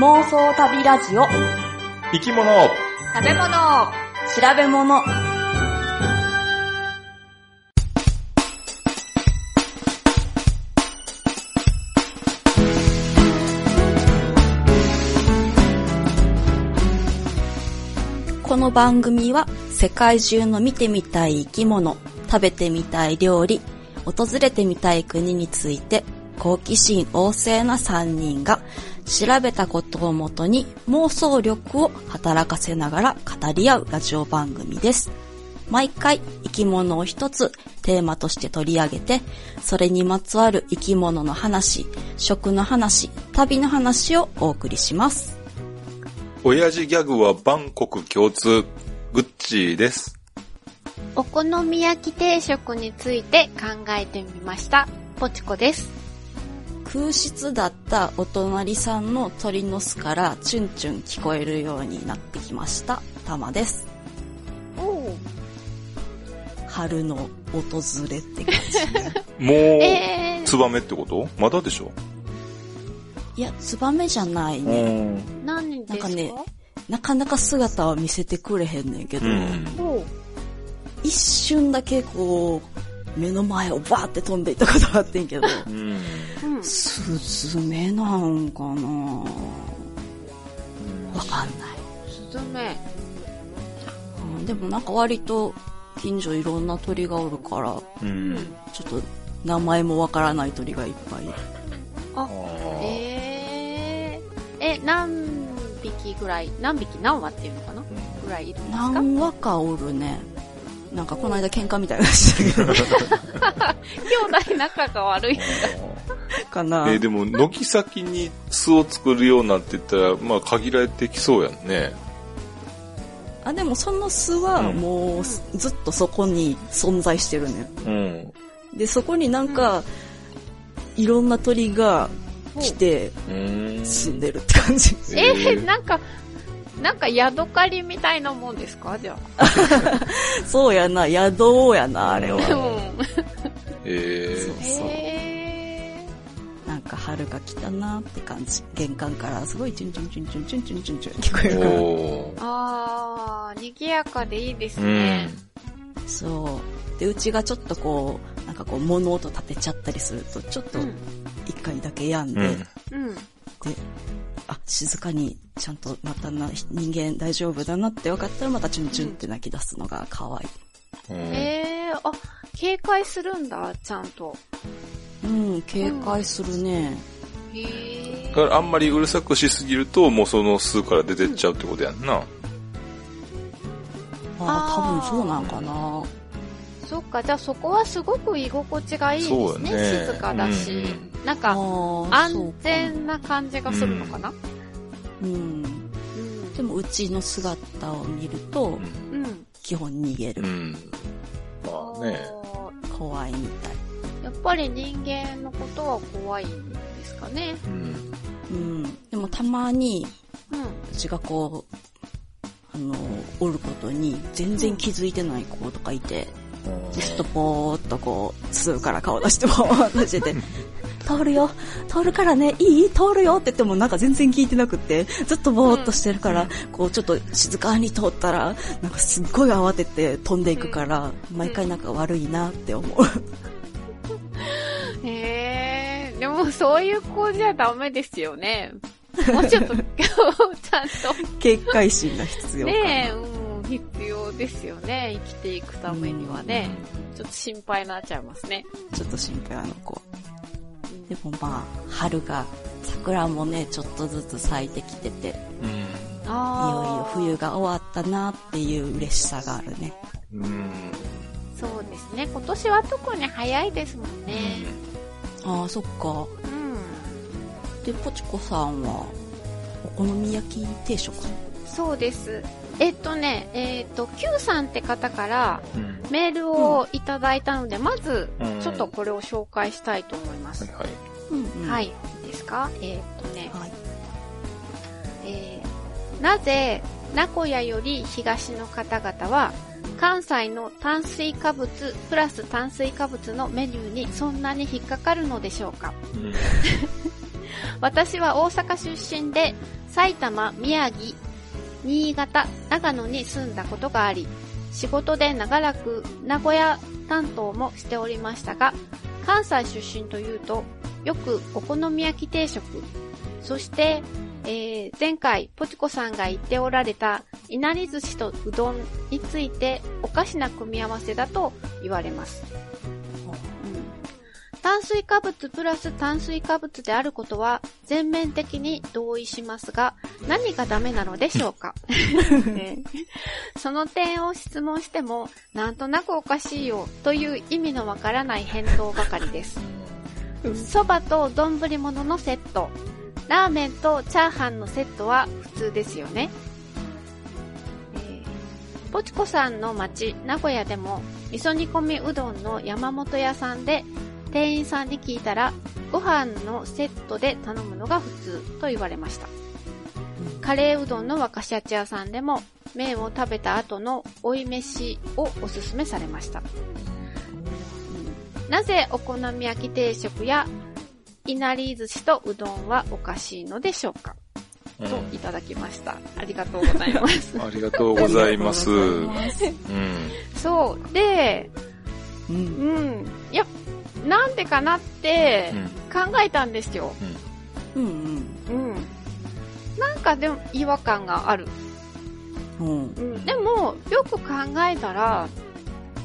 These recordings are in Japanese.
妄想旅ラジオ。生き物。食べ物。調べ物。この番組は世界中の見てみたい生き物、食べてみたい料理、訪れてみたい国について好奇心旺盛な3人が調べたことをもとに妄想力を働かせながら語り合うラジオ番組です。毎回生き物を一つテーマとして取り上げて、それにまつわる生き物の話、食の話、旅の話をお送りします。親父ギャグは万国共通グッチーです。お好み焼き定食について考えてみました。ポチコです。空室だったお隣さんの鳥の巣からチュンチュン聞こえるようになってきました。たまです。お春の訪れって感じね。もう、えツバメってこと？まだでしょ？いや、ツバメじゃないね。ー、何ですか？なんかねなかなか姿は見せてくれへんねんけど、うん。お一瞬だけこう、目の前をバーって飛んでいったことがあってんけど、うん。うん。スズメなんかな？わかんない。スズメ。うんでもなんか割と近所いろんな鳥がおるから、うん。ちょっと名前もわからない鳥がいっぱい。あ、えー、え、何匹ぐらい、何匹何羽っていうのかな？ぐらいいるんですか？何羽かおるね。なんかこの間喧嘩みたいなのしたけど、兄弟仲が悪い。かな。えーでも、軒先に巣を作るようなんて言ったら、まあ、限られてきそうやんね。あ、でもその巣はうんもうすずっとそこに存在してるね。うん。で、そこになんか、いろんな鳥が来てうん。住んでるって感じ。ええー、なんか、なんかヤドカリみたいなもんですか？じゃ そうやな、宿王やな、あれあ。は。うん。えーそうそう。えなんか春が来たなって感じ。玄関からすごいチュンチュンチュンチュンチュンチュンチュンチュン聞こえるから。あー、賑やかでいいですうねん。。そう。で、うちがちょっとこう、なんかこう物音立てちゃったりすると、ちょっとうん。一回だけ病んで、うん。うん。で、あ、静かにちゃんとまたな、人間大丈夫だなって分かったらまたチュンチュンって泣き出すのが可愛い。うんえー、あ、警戒するんだ、ちゃんと。うん、警戒するね。へだからあんまりうるさくしすぎると、もうその巣から出てっちゃうってことやんな。ああ、多分そうなんかな。そっか、じゃあそこはすごく居心地がいいですね。ね静かだし。うんなんか、安全な感じがするのかな？そうん。うん。でもうちの姿を見ると、うん。基本逃げるう。ん。まあね。あ怖いみたい。ーやっぱり人間のことは怖いんですかね。うん。うん。でもたまに、うん。うちがこう、あの、おることに全然気づいてない子とかいて、ずっとぽーっとこう、通から顔出してぽーっとしてて、通るよ通るからねいい通るよって言ってもなんか全然聞いてなくって、ずっとぼーっとしてるから、こうちょっと静かに通ったら、なんかすっごい慌てて飛んでいくから、毎回なんか悪いなって思う。へえ、でもそういう子じゃダメですよね。もうちょっと、ちゃんと。警戒心が必要かな。ねえ、うん、必要ですよね。生きていくためにはね。ちょっと心配になっちゃいますね。ちょっと心配あの子。でもまあ、春が、桜もね、ちょっとずつ咲いてきてて、いよいよあ冬が終わったなっていう嬉しさがあるね。うん。うん。そうですね。今年は特に早いですもんね。ああ、そっか。うん。で、ポチコさんは、お好み焼き定食？そうです。えっとね、えっと、Q さんって方からうん。メールをいただいたので、まずうん、ちょっとこれを紹介したいと思います。はいはい。うん、はい。いいですか？えっとね、はい。えーなぜ名古屋より東の方々は関西の炭水化物プラス炭水化物のメニューにそんなに引っかかるのでしょうか？うん。私は大阪出身で、埼玉、宮城、新潟、長野に住んだことがあり、仕事で長らく名古屋担当もしておりましたが、関西出身というと、よくお好み焼き定食、そして、えー前回、ポチコさんが言っておられた、いなり寿司とうどんについて、おかしな組み合わせだと言われます。炭水化物プラス炭水化物であることは全面的に同意しますが、何がダメなのでしょうか、ね。その点を質問しても、なんとなくおかしいよという意味のわからない返答ばかりです。そばと丼物のセット、ラーメンとチャーハンのセットは普通ですよね。えーポチコさんの町、名古屋でも、味噌煮込みうどんの山本屋さんで、店員さんに聞いたら、ご飯のセットで頼むのが普通と言われました。カレーうどんの若シャチ屋さんでも、麺を食べた後の追い飯をおすすめされました。なぜお好み焼き定食やいなり寿司とうどんはおかしいのでしょうか、うんといただきました。ありがとうございます。ありがとうございます。うん。そう。で、うん。うん。いや、なんでかなって考えたんですよ。うんうん。なんかでも違和感がある。うん。うん。うん。でも、よく考えたら、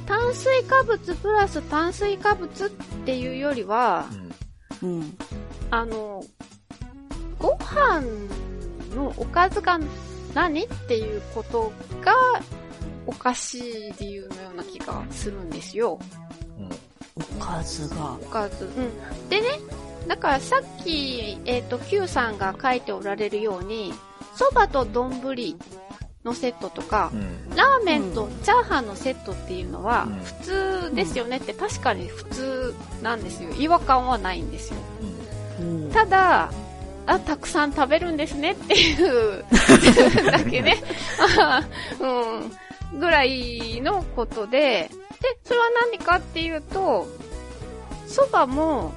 炭水化物プラス炭水化物っていうよりは、うん。あの、ご飯のおかずが何っていうことがおかしい理由のような気がするんですよ。おかずが。おかず。うん。でね、だからさっき、えっ、と、Q さんが書いておられるように、蕎麦と丼のセットとか、ラーメンとチャーハンのセットっていうのはうん普通ですよねって確かに普通なんですよ。違和感はないんですよ。うん。ただ、あ、たくさん食べるんですねっていう だけね。うん。ぐらいのことで、で、それは何かっていうと、蕎麦も、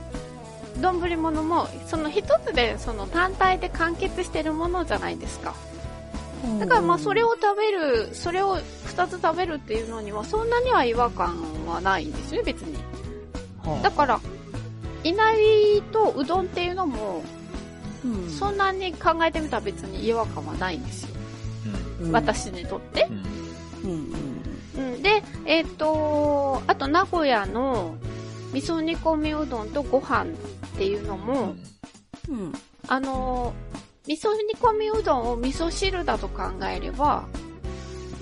丼物も、その一つで、その単体で完結してるものじゃないですか。だからまあそれを食べる、それを二つ食べるっていうのにはそんなには違和感はないんですよ、別に。はあだから、いなりとうどんっていうのも、うんそんなに考えてみたら別に違和感はないんですよ。うん私にとって。うんうん。うん、で、えっ、と、あと名古屋の味噌煮込みうどんとご飯っていうのも、うん。あのー、味噌煮込みうどんを味噌汁だと考えれば、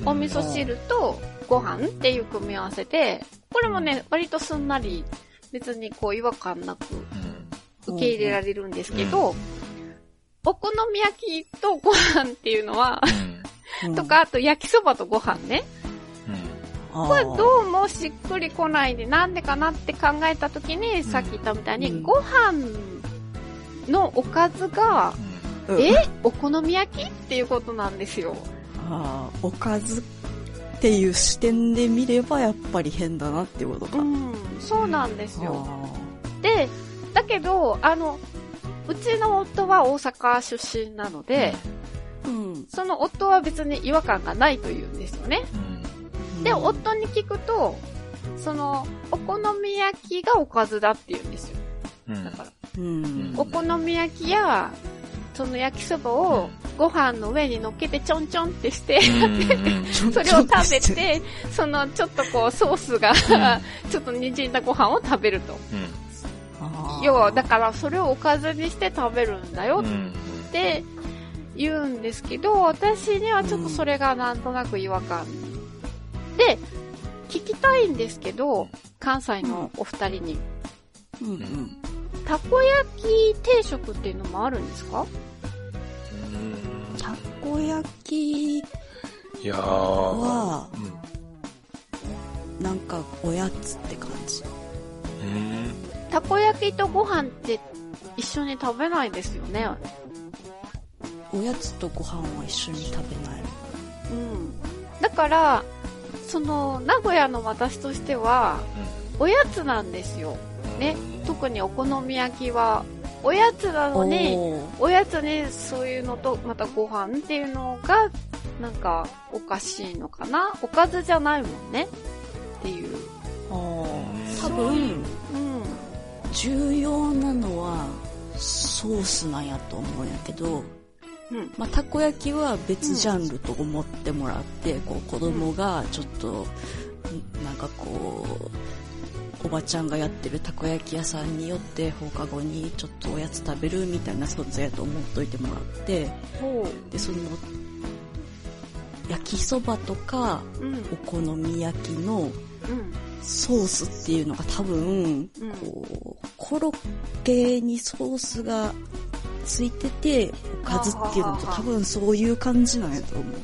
お味噌汁とご飯っていう組み合わせで、これもね、割とすんなり、別にこう違和感なく受け入れられるんですけど、お好み焼きとご飯っていうのは、うん。と、か、あと焼きそばとご飯ね。ここれどうもしっくりこないで、なんでかなって考えたときに、さっき言ったみたいに、うんご飯のおかずが、えお好み焼きっていうことなんですよ。ああ、おかずっていう視点で見ればやっぱり変だなっていうことか。うん、そうなんですよ。あで、だけど、あの、うちの夫は大阪出身なので、あうん。その夫は別に違和感がないというんですよね。で、夫に聞くと、その、お好み焼きがおかずだって言うんですよ。だから、うん。お好み焼きや、その焼きそばをご飯の上に乗っけてちょんちょんってして、それを食べて、そのちょっとこうソースが、ちょっと滲んだご飯を食べると。あー要は、だからそれをおかずにして食べるんだよって言うんですけど、私にはちょっとそれがなんとなく違和感。で、聞きたいんですけど、関西のお二人に、うんうん。たこ焼き定食っていうのもあるんですか？たこ焼きいやー。は、うんなんかおやつって感じ。うんたこ焼きとご飯って一緒に食べないですよね？おやつとご飯は一緒に食べない。うん。だから、その、名古屋の私としては、おやつなんですよ。ね。特にお好み焼きは、おやつなのに、おやつにそういうのと、またご飯っていうのが、なんか、おかしいのかなおかずじゃないもんねっていう。多分、うん。重要なのは、ソースなんやと思うんやけど、うん。まあ、たこ焼きは別ジャンルと思ってもらって、こう子供がちょっと、んなんかこう、おばちゃんがやってるたこ焼き屋さんによって放課後にちょっとおやつ食べるみたいな存在やと思っといてもらって、ほで、その、焼きそばとか、う。うん。お好み焼きのうん。ソースっていうのが多分、こう、コロッケにソースがついてて、おかずっていうのと多分そういう感じなんやと思う。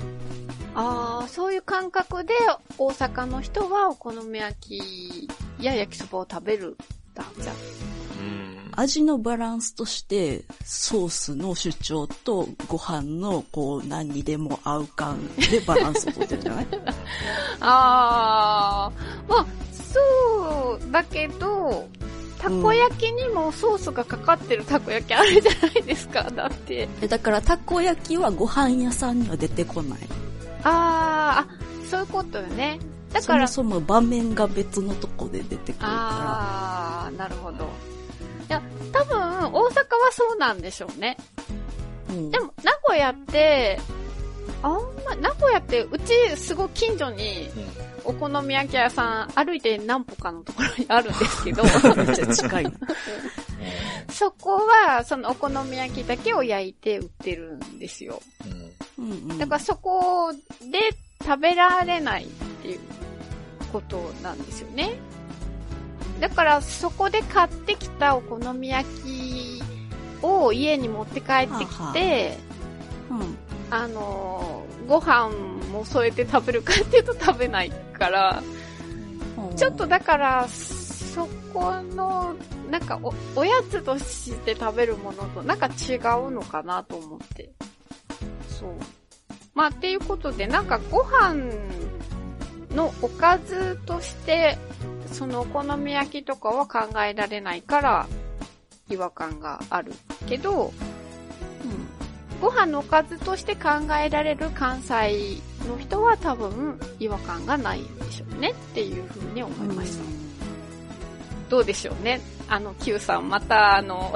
ああ、そういう感覚で大阪の人はお好み焼きや焼きそばを食べるんだ。じゃうん。味のバランスとして、ソースの主張とご飯のこう何にでも合う感でバランスをとってるんじゃない？あ。ああ、まあ、そうだけど、たこ焼きにもソースがかかってるたこ焼きあるじゃないですか。だって。えだからたこ焼きはご飯屋さんには出てこない。あーあ、そういうことよね。だそから、もそも場面が別のとこで出てくるかああ、なるほど。いや、多分、大阪はそうなんでしょうね。ら。うんでも、名古屋って、あんま、名古屋って、うち、すごい近所に、お好み焼き屋さん、歩いて何歩かのところにあるんですけど、めっちゃ近いな。そこは、そのお好み焼きだけを焼いて売ってるんですよ。うん。だからそこで食べられないっていうことなんですよね。だからそこで買ってきたお好み焼きを家に持って帰ってきて、うんあのー、ご飯も添えて食べるかっていうと食べないから、ちょっとだから、そこの、なんかお、おやつとして食べるものとなんか違うのかなと思って。そう。まあ、っていうことで、なんかご飯のおかずとして、そのお好み焼きとかは考えられないから、違和感があるけど、ご飯のおかずとして考えられる関西の人は多分違和感がないんでしょうねっていうふうに思いました。どうでしょうね？あの、Q さん、また、あの、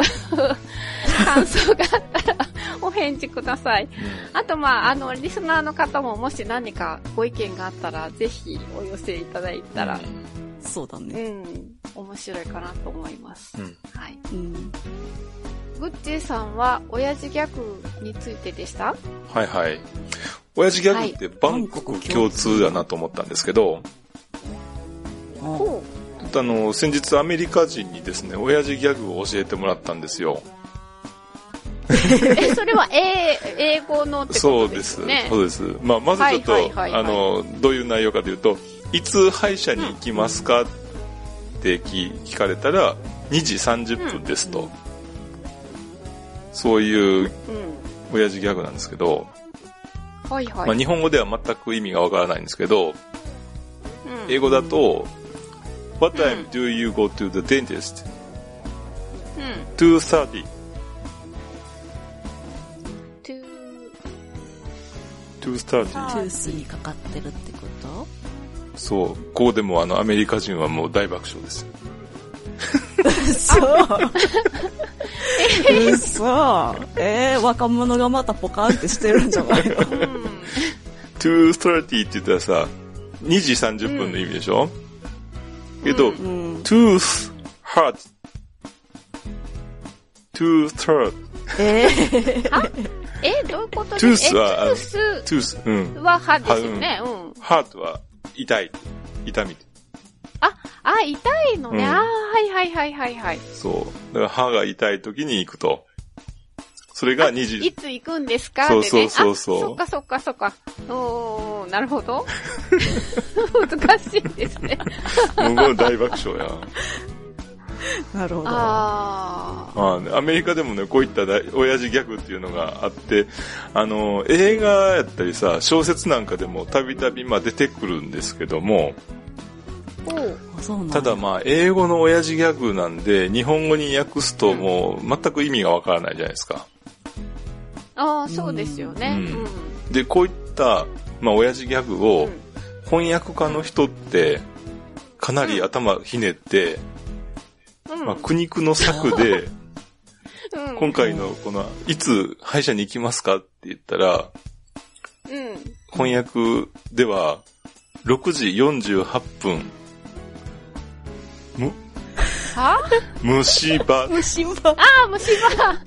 感想があったらお返事ください。あと、まあ、あの、リスナーの方ももし何かご意見があったら、ぜひお寄せいただいたら、そうだうね。ん、面白いかなと思います。うん。はい。うん。グッチーさんは、親父ギャグについてでした？はいはい。親父ギャグってバンコク共通だなと思ったんですけど、ほあの、先日アメリカ人にですね、親父ギャグを教えてもらったんですよ。う。え、それは英、英語のってことそうでですすね。そうです。まあ、まずちょっと、はいはいはいはいあの、どういう内容かというと、いつ歯医者に行きますか？って聞聞かれたら、2時30分ですと。そういううん。親父ギャグなんですけど、はいはい。まあ、日本語では全く意味がわからないんですけど、うん英語だと、What うん time do you go to the dentist? うん。2.30. to, 2.30. あトゥースにかかってるってこと？そう。ここでもあのアメリカ人はもう大爆笑です。そう。嘘。えー、若者がまたポカンってしてるんじゃないの？うん。2.30って言ったらさ、2時30分の意味でしょ、けど、うんうん。tooth, heart, two-third, えー、え、どういうことトゥースはえ、トゥース tooth, うん。は歯ですよね？うん。heart は痛い。痛み。あ、あ、痛いのね。うんあーはいはいはいはいはい。そう。だから歯が痛い時に行くと。それが2い時。つ行くんですか？そうってね。そうそうそうあそっかそっかそっか。おー、なるほど。難しいですね。もう大爆笑や。なるほど。ああ、アメリカでもね、こういった大親父ギャグっていうのがあって、あの、映画やったりさ、小説なんかでもたびたびまあ出てくるんですけども、ただまあ、英語の親父ギャグなんで、日本語に訳すともう全く意味がわからないじゃないですか。ああ、そうですよね。ううんん。で、こういった、まあ、親父ギャグをうん翻訳家の人って、かなり頭ひねって、うんまあ、苦肉の策で、うん今回のこの、いつ歯医者に行きますかって言ったら、うん。翻訳では、6時48分、む、は虫歯、虫歯。ああ、虫歯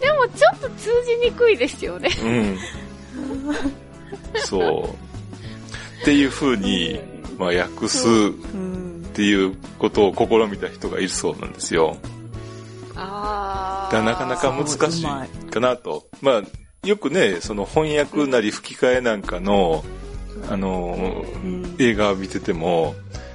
でもちょっと通じにくいですよね。うん。そう。っていう風に、まあ、訳すっうん。ていうことを試みた人がいるそうなんですよ。あだからなかなか難しいかなと。まあ、よくね、その翻訳なり吹き替えなんかの、あの、うん。映画を見てても、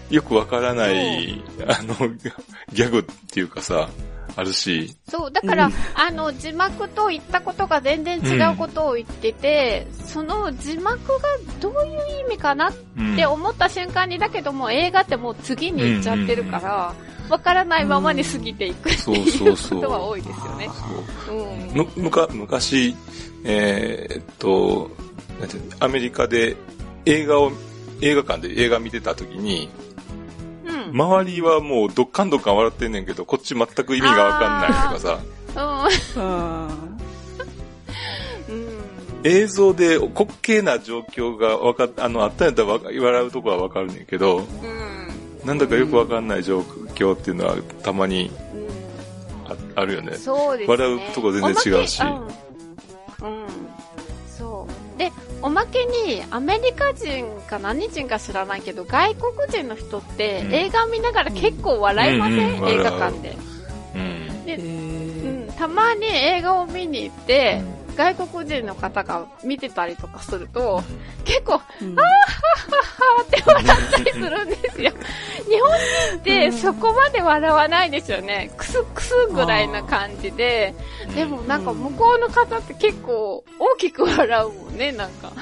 よくわからない、あの、ギャグっていうかさ、あるし、そう、だから、うんあの、字幕と言ったことが全然違うことを言ってて、その字幕がどういう意味かなっうん。て思った瞬間に、だけども映画ってもう次に行っちゃってるから、わからないままに過ぎていくってそういうこそうそうとは多いですよね。そううん。む、むか、昔、えーっと、アメリカで映画を、映画館で映画見てた時に、うん。周りはもうどっかんどっかん笑ってんねんけど、こっち全く意味がわかんないとかさ。映像で滑稽な状況がわかっ、あの、あったんやったら笑うとこはわかるねんけど、うん。なんだかよくわかんない状況っていうのはたまにうん。ああるよね。そうですね。笑うとこ全然違うしおまけうん。うん。そう。で、おまけに、アメリカ人か何人か知らないけど、外国人の人ってうん。映画見ながら結構笑いません、うん。うん映画館で。うん。で、へうーん、たまに映画を見に行って、外国人の方が見てたりとかすると、結構、はうんーって笑ったりするんですよ。日本人ってそこまで笑わないですよね。クスクスぐらいな感じで。でもなんか向こうの方って結構大きく笑うもんね、なんか。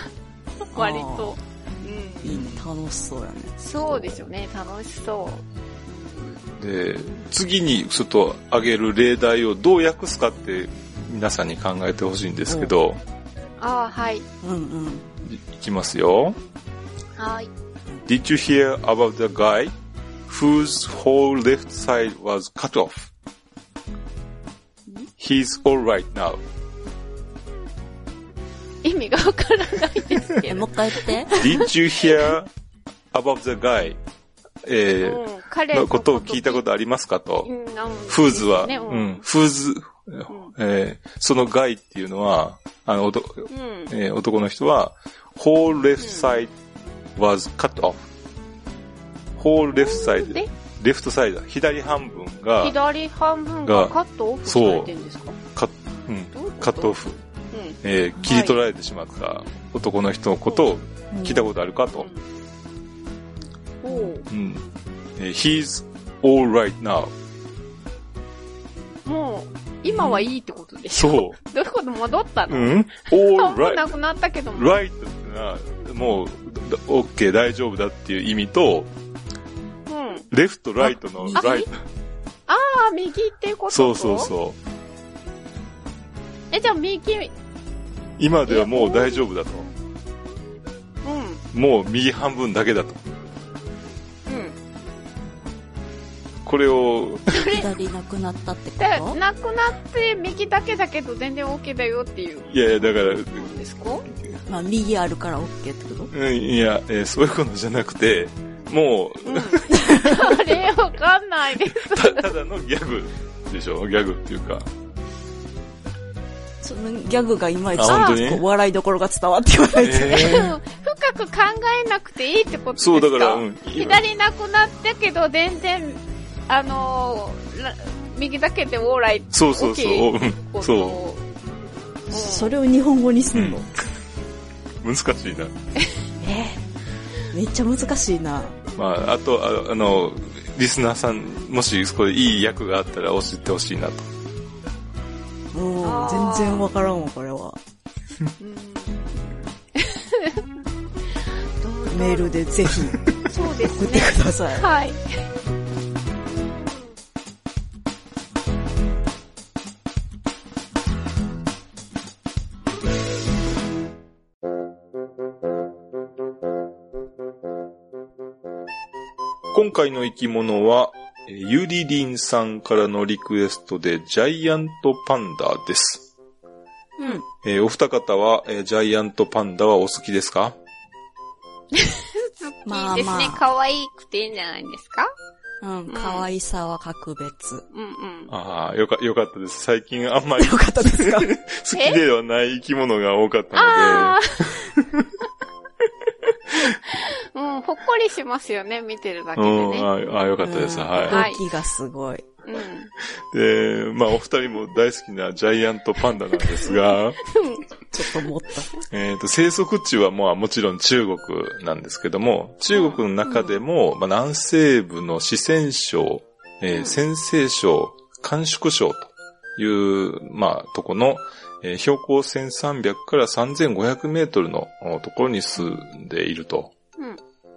割と。うん。いいね、楽しそうやね。そうですよね、楽しそう。で、次にちょっと挙げる例題をどう訳すかって皆さんに考えてほしいんですけど、ああ、はい。うんうん。いいきますよ。はい。 Did you hear about the guy whose whole left side was cut off? He's alright now. 意味がわからないですけえ、ど。もう一回言って。 Did you hear about the guy? えーうん、 ん彼のことを聞いたことありますかと。フーズは、ねううん。ん、フーズ、えーそのガイっていうのは、あの、おとうん。えー男の人は、whole left side was cut off. whole left side, で、レフトサイド、左半分が、左半分がカットオフされてるんですか？カうん、カットオフ、うん。えー切り取られてしまった男の人のことを聞いたことあるかと。おう。うんえー he's alright now. もう、今はいいってことでしょ？そどういうこと？戻ったう。のうん alright. なくなったけども。right ってのは、もう、ど OK 大丈夫だっていう意味と、うん。レフト、ライトのあライト。ああ、右っていうこと？そうそうそう。え、じゃあ右、今ではもう大丈夫だと。うん、もう右半分だけだと。これを、左なくなったってこで、と なくなって右だけだけど全然 OK だよっていういやいや、だから、ですか？まあ、右あるから OK ってこと？うん、いや、えーそういうことじゃなくて、もう、うん。あれ、わかんないです。たただのギャグでしょ？ギャグっていうか。そのギャグがいまいち、笑いどころが伝わってこないですね。えーうん深く考えなくていいってことですか？そう、だから、うん。左なくなったけど全然、あの右だけでオーライそうそうそう。OK ううんそれを日本語にすんの、う。難しいな。えめっちゃ難しいな。まあ、あと、ああの、リスナーさん、もし、これいい役があったら教えてほしいなと。もう全然わからんわ、これは。メールでぜひ送ってね。ください。はい。回の生き物は、えーゆりりんさんからのリクエストでジャイアントパンダです。うん。えーお二方は、えージャイアントパンダはお好きですか？まあいいですねま。あ可愛くていいんじゃないですか？うん、可愛さは格別。うんうん。ああ、よか、よかったです。最近あんまりよかったですか？好きではない生き物が多かったあのあうん、ほっこりしますよね、見てるだけで、でうん、ね。ああ、よかったです。うんははい動きがすごい。うん。い。で、まあ、お二人も大好きなジャイアントパンダなんですが、ちょっと持った。えっと、生息地はまあもちろん中国なんですけども、中国の中でも、まあ、南西部の四川省、えー、陝西省、甘粛省という、まあ、とこの、えー標高1300から3500メートルのおところに住んでいると。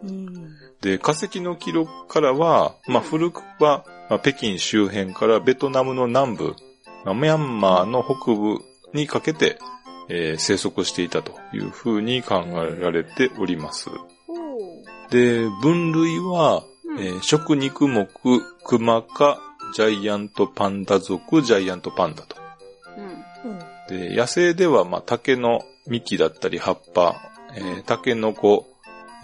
うん。で、化石の記録からは、まあ、古くは、まあ、北京周辺からベトナムの南部、まあミャンマーの北部にかけて、えー生息していたというふうに考えられております。おで、分類は、うんえー食肉目、クマ科、ジャイアントパンダ属、ジャイアントパンダと。うん。で、野生では、まあ、竹の幹だったり葉っぱ、えー、竹の子、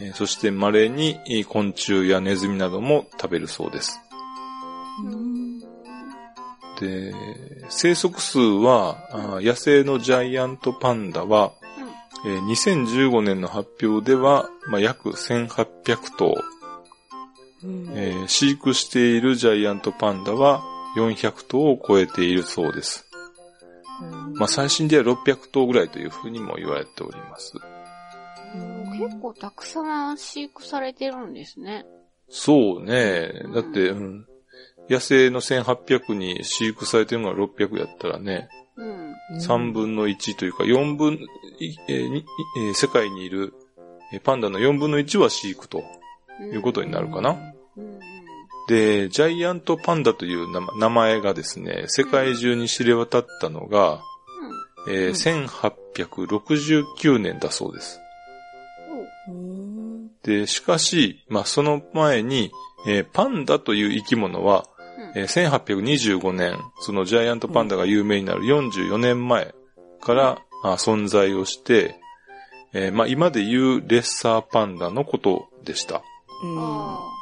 えーそして稀にえー昆虫やネズミなども食べるそうです。うん。で、生息数は、野生のジャイアントパンダは、えー2015年の発表では、まあ、約1800頭、うんえー飼育しているジャイアントパンダは400頭を超えているそうです。まあ、最新では600頭ぐらいというふうにも言われております。結構たくさん飼育されてるんですね。そうね。だって、うん、野生の1800に飼育されてるのが600やったらね、うん。3分の1というか4分、いえーにえー世界にいるえーパンダの4分の1は飼育ということになるかな。うん。で、ジャイアントパンダという名名前がですね、世界中に知れ渡ったのが、えー1869年だそうです。うん。で、しかし、まあ、その前に、えーパンダという生き物は、えー1825年、そのジャイアントパンダが有名になる44年前から、あ存在をして、えーまあ、今で言うレッサーパンダのことでした。うん。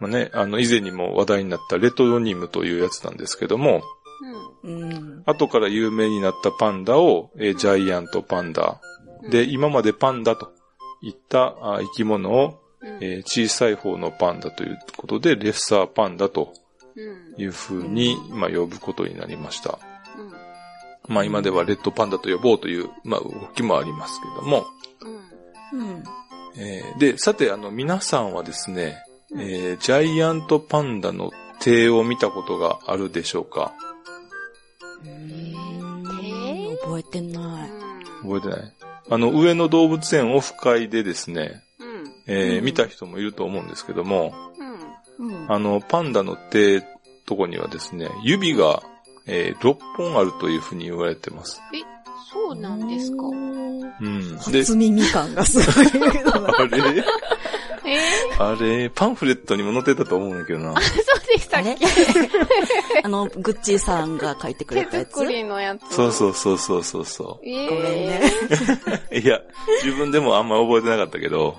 あまあね、あの、以前にも話題になったレトロニムというやつなんですけども、あ。うん。うん。後から有名になったパンダを、えージャイアントパンダ。で、今までパンダといったあ生き物を、うん、えー小さい方のパンダということで、レッサーパンダとうん。いう風に、まあ、呼ぶことになりました。うん。まあ、今ではレッドパンダと呼ぼうという、まあ、動きもありますけども。うん。うん。えーで、さて、あの、皆さんはですね、えージャイアントパンダの手を見たことがあるでしょうか？うん覚えてない。覚えてないあの、上野動物園オフ会でですね、うん。うんえー見た人もいると思うんですけども、うん。うん。あの、パンダの手とこにはですね、指が、えー6本あるというふうに言われてます。え、そうなんですか？うん。で、初耳感がすごいけどな。あれ？えあれ、パンフレットにも載ってたと思うんだけどな。ー、そうでしたあれっけ？あの、グッチーさんが書いてくれたやつ手作りのやつ。そうそうそうそうそうそえー、ごめんね。う。いや、自分でもあんま覚えてなかったけど。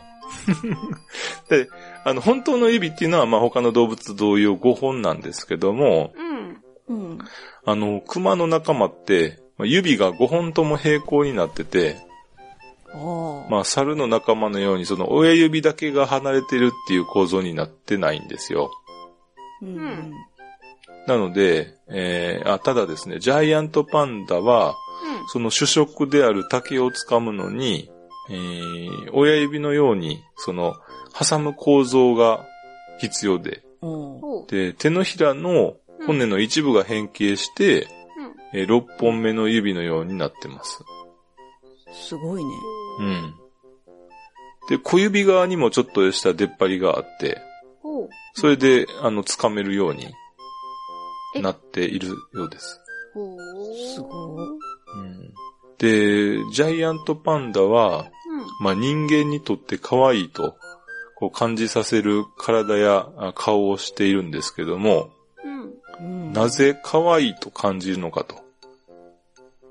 で、あの、本当の指っていうのは、まあ、他の動物同様5本なんですけども、うん。うん。あの、熊の仲間って、まあ指が5本とも平行になってて、まあ、猿の仲間のように、その親指だけが離れてるっていう構造になってないんですよ。うん。なので、えーあ、ただですね、ジャイアントパンダは、その主食である竹を掴むのに、えー親指のように、その、挟む構造が必要で。で、手のひらの骨の一部が変形して、え6本目の指のようになってます。すごいね。うん。で、小指側にもちょっとした出っ張りがあって、ほう。それで、あの、掴めるようにえ？なっているようです。ほう。すごい。うんで、ジャイアントパンダは、うん。まあ、人間にとって可愛いと、こう感じさせる体やあ顔をしているんですけども、うん。うんなぜ可愛いと感じるのかと。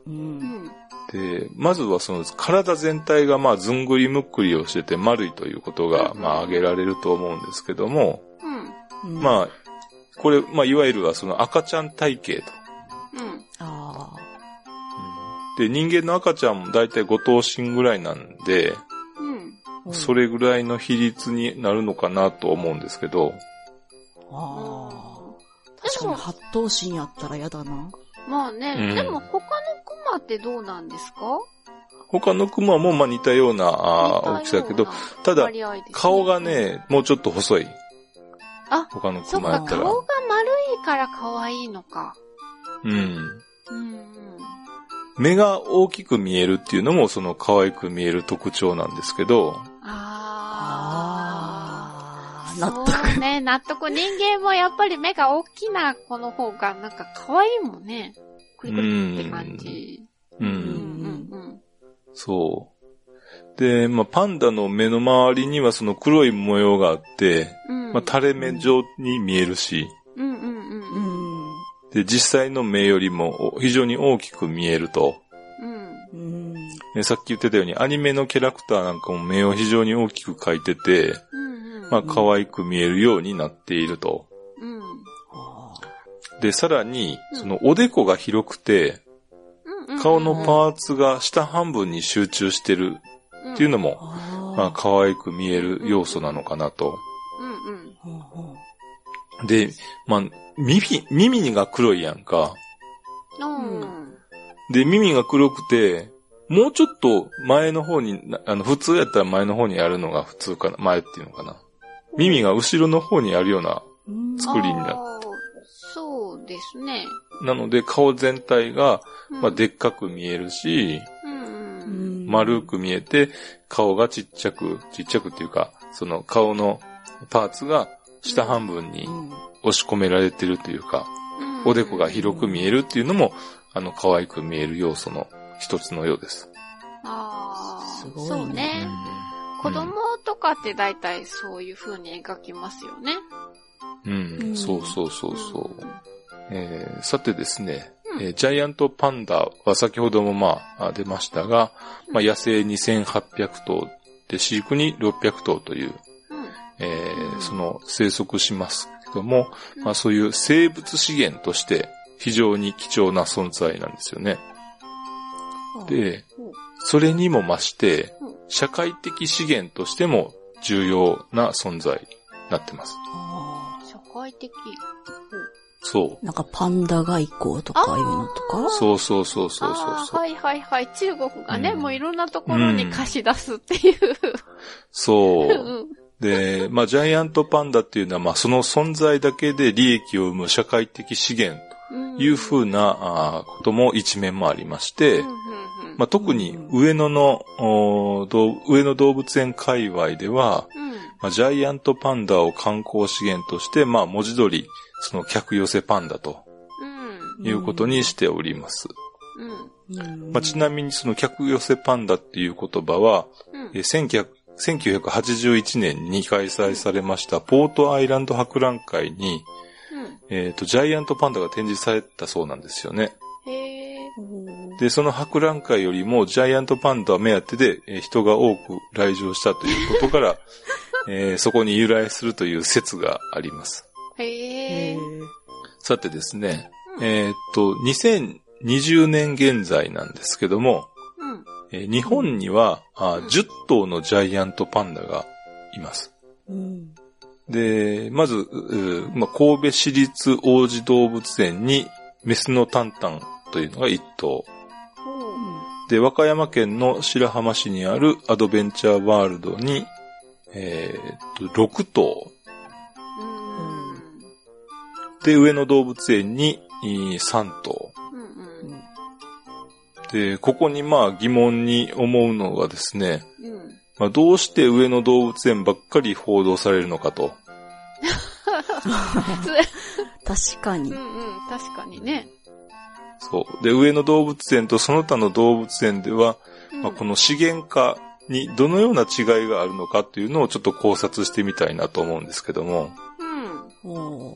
う。うんん。で、まずはその体全体がまあずんぐりむっくりをしてて丸いということがまあ挙げられると思うんですけども、うん。うんまあ、これ、まあいわゆるはその赤ちゃん体型と。うん。あで、人間の赤ちゃんもだいたい5頭身ぐらいなんで、うん。あ。それぐらいの比率になるのかなと思うんですけど、ああ。確かに八頭身やったら嫌だな。まあね、うんでも他のクマってどうなんですか？他のクマもまあ似たような大きさだけど、ただ顔が、ね、もうちょっと細い。あ他のそっか、クマやったら。顔が丸いから可愛いのか。うん。うん。目が大きく見えるっていうのもその可愛く見える特徴なんですけど。納得。そうね、納得。人間もやっぱり目が大きな子の方がなんか可愛いもんね。クリクリって感じ。う。うんんうんそう。で、まあ、パンダの目の周りにはその黒い模様があって、うん。まあ、垂れ目状に見えるし、うんうんうんううん。ん。で、実際の目よりも非常に大きく見えると。うん。うん。ねさっき言ってたようにアニメのキャラクターなんかも目を非常に大きく描いてて、うんうん。まあ、可愛く見えるようになっていると。うん。あで、さらに、そのおでこが広くて。顔のパーツが下半分に集中してるっていうのも、あ。まあ、可愛く見える要素なのかなと。で、まあ、耳、耳が黒いやんか。うん。で、耳が黒くて、もうちょっと前の方に、なあの、普通やったら前の方にあるのが普通かな、前っていうのかな。耳が後ろの方にあるような、うん作りになっあーそうですね。なので顔全体が、うんまあ、でっかく見えるし、うんううん。ん丸く見えて、顔がちっちゃく、ちっちゃくっていうか、その顔のパーツが下半分にうん押し込められてるというか、うんおでこが広く見えるっていうのも、あの、可愛く見える要素の一つのようです。ああ、すごいねそうね。うん子供とかって大体そういう風に描きますよね。うん、うんそうそうそうそう。んえーさてですね、うんえージャイアントパンダは先ほどもまああ出ましたが、まあ、野生に1800頭で飼育に600頭という、うん。えーうんその生息しますけども、うんまあそういう生物資源として非常に貴重な存在なんですよね。でうん、それにも増してうん、社会的資源としても重要な存在になってます。あ社会的。そう。ーなんかパンダ外交とかいうのとかそうそうそうそうそう。はいはいはい。中国がね、うんもういろんなところに貸し出すっていう。そうう。ん。で、まあ、ジャイアントパンダっていうのは、まあ、その存在だけで利益を生む社会的資源うんというふうなあーことも一面もありましてうん、うんうんまあ、特に上野の、おーどう上野動物園界隈では、うん。まあ、ジャイアントパンダを観光資源として、まあ、文字通り、その客寄せパンダとうん。いうことにしております。うん。うん。まあ、ちなみにその客寄せパンダっていう言葉は、うん。えー1900 1981年に開催されましたポートアイランド博覧会に、うん。えっ、と、ジャイアントパンダが展示されたそうなんですよね。へえ。で、その博覧会よりもジャイアントパンダ目当てで、えー人が多く来場したということから、えーそこに由来するという説があります。へ。さてですね、うんえっ、と、2020年現在なんですけども、うん。えー日本には、あうん10頭のジャイアントパンダがいます。うんで、まず、うまあ、神戸市立王子動物園にメスのタンタンというのが1頭。で、和歌山県の白浜市にあるアドベンチャーワールドに、えーっと、6頭。うん。で、上野動物園にえー3頭。うんううんんで、ここにまあ疑問に思うのがですね、うんまあ、どうして上野動物園ばっかり報道されるのかと。確かにうん。うん、確かにね。そう。で、上野動物園とその他の動物園では、うんまあ、この資源化にどのような違いがあるのかっていうのをちょっと考察してみたいなと思うんですけども。うん。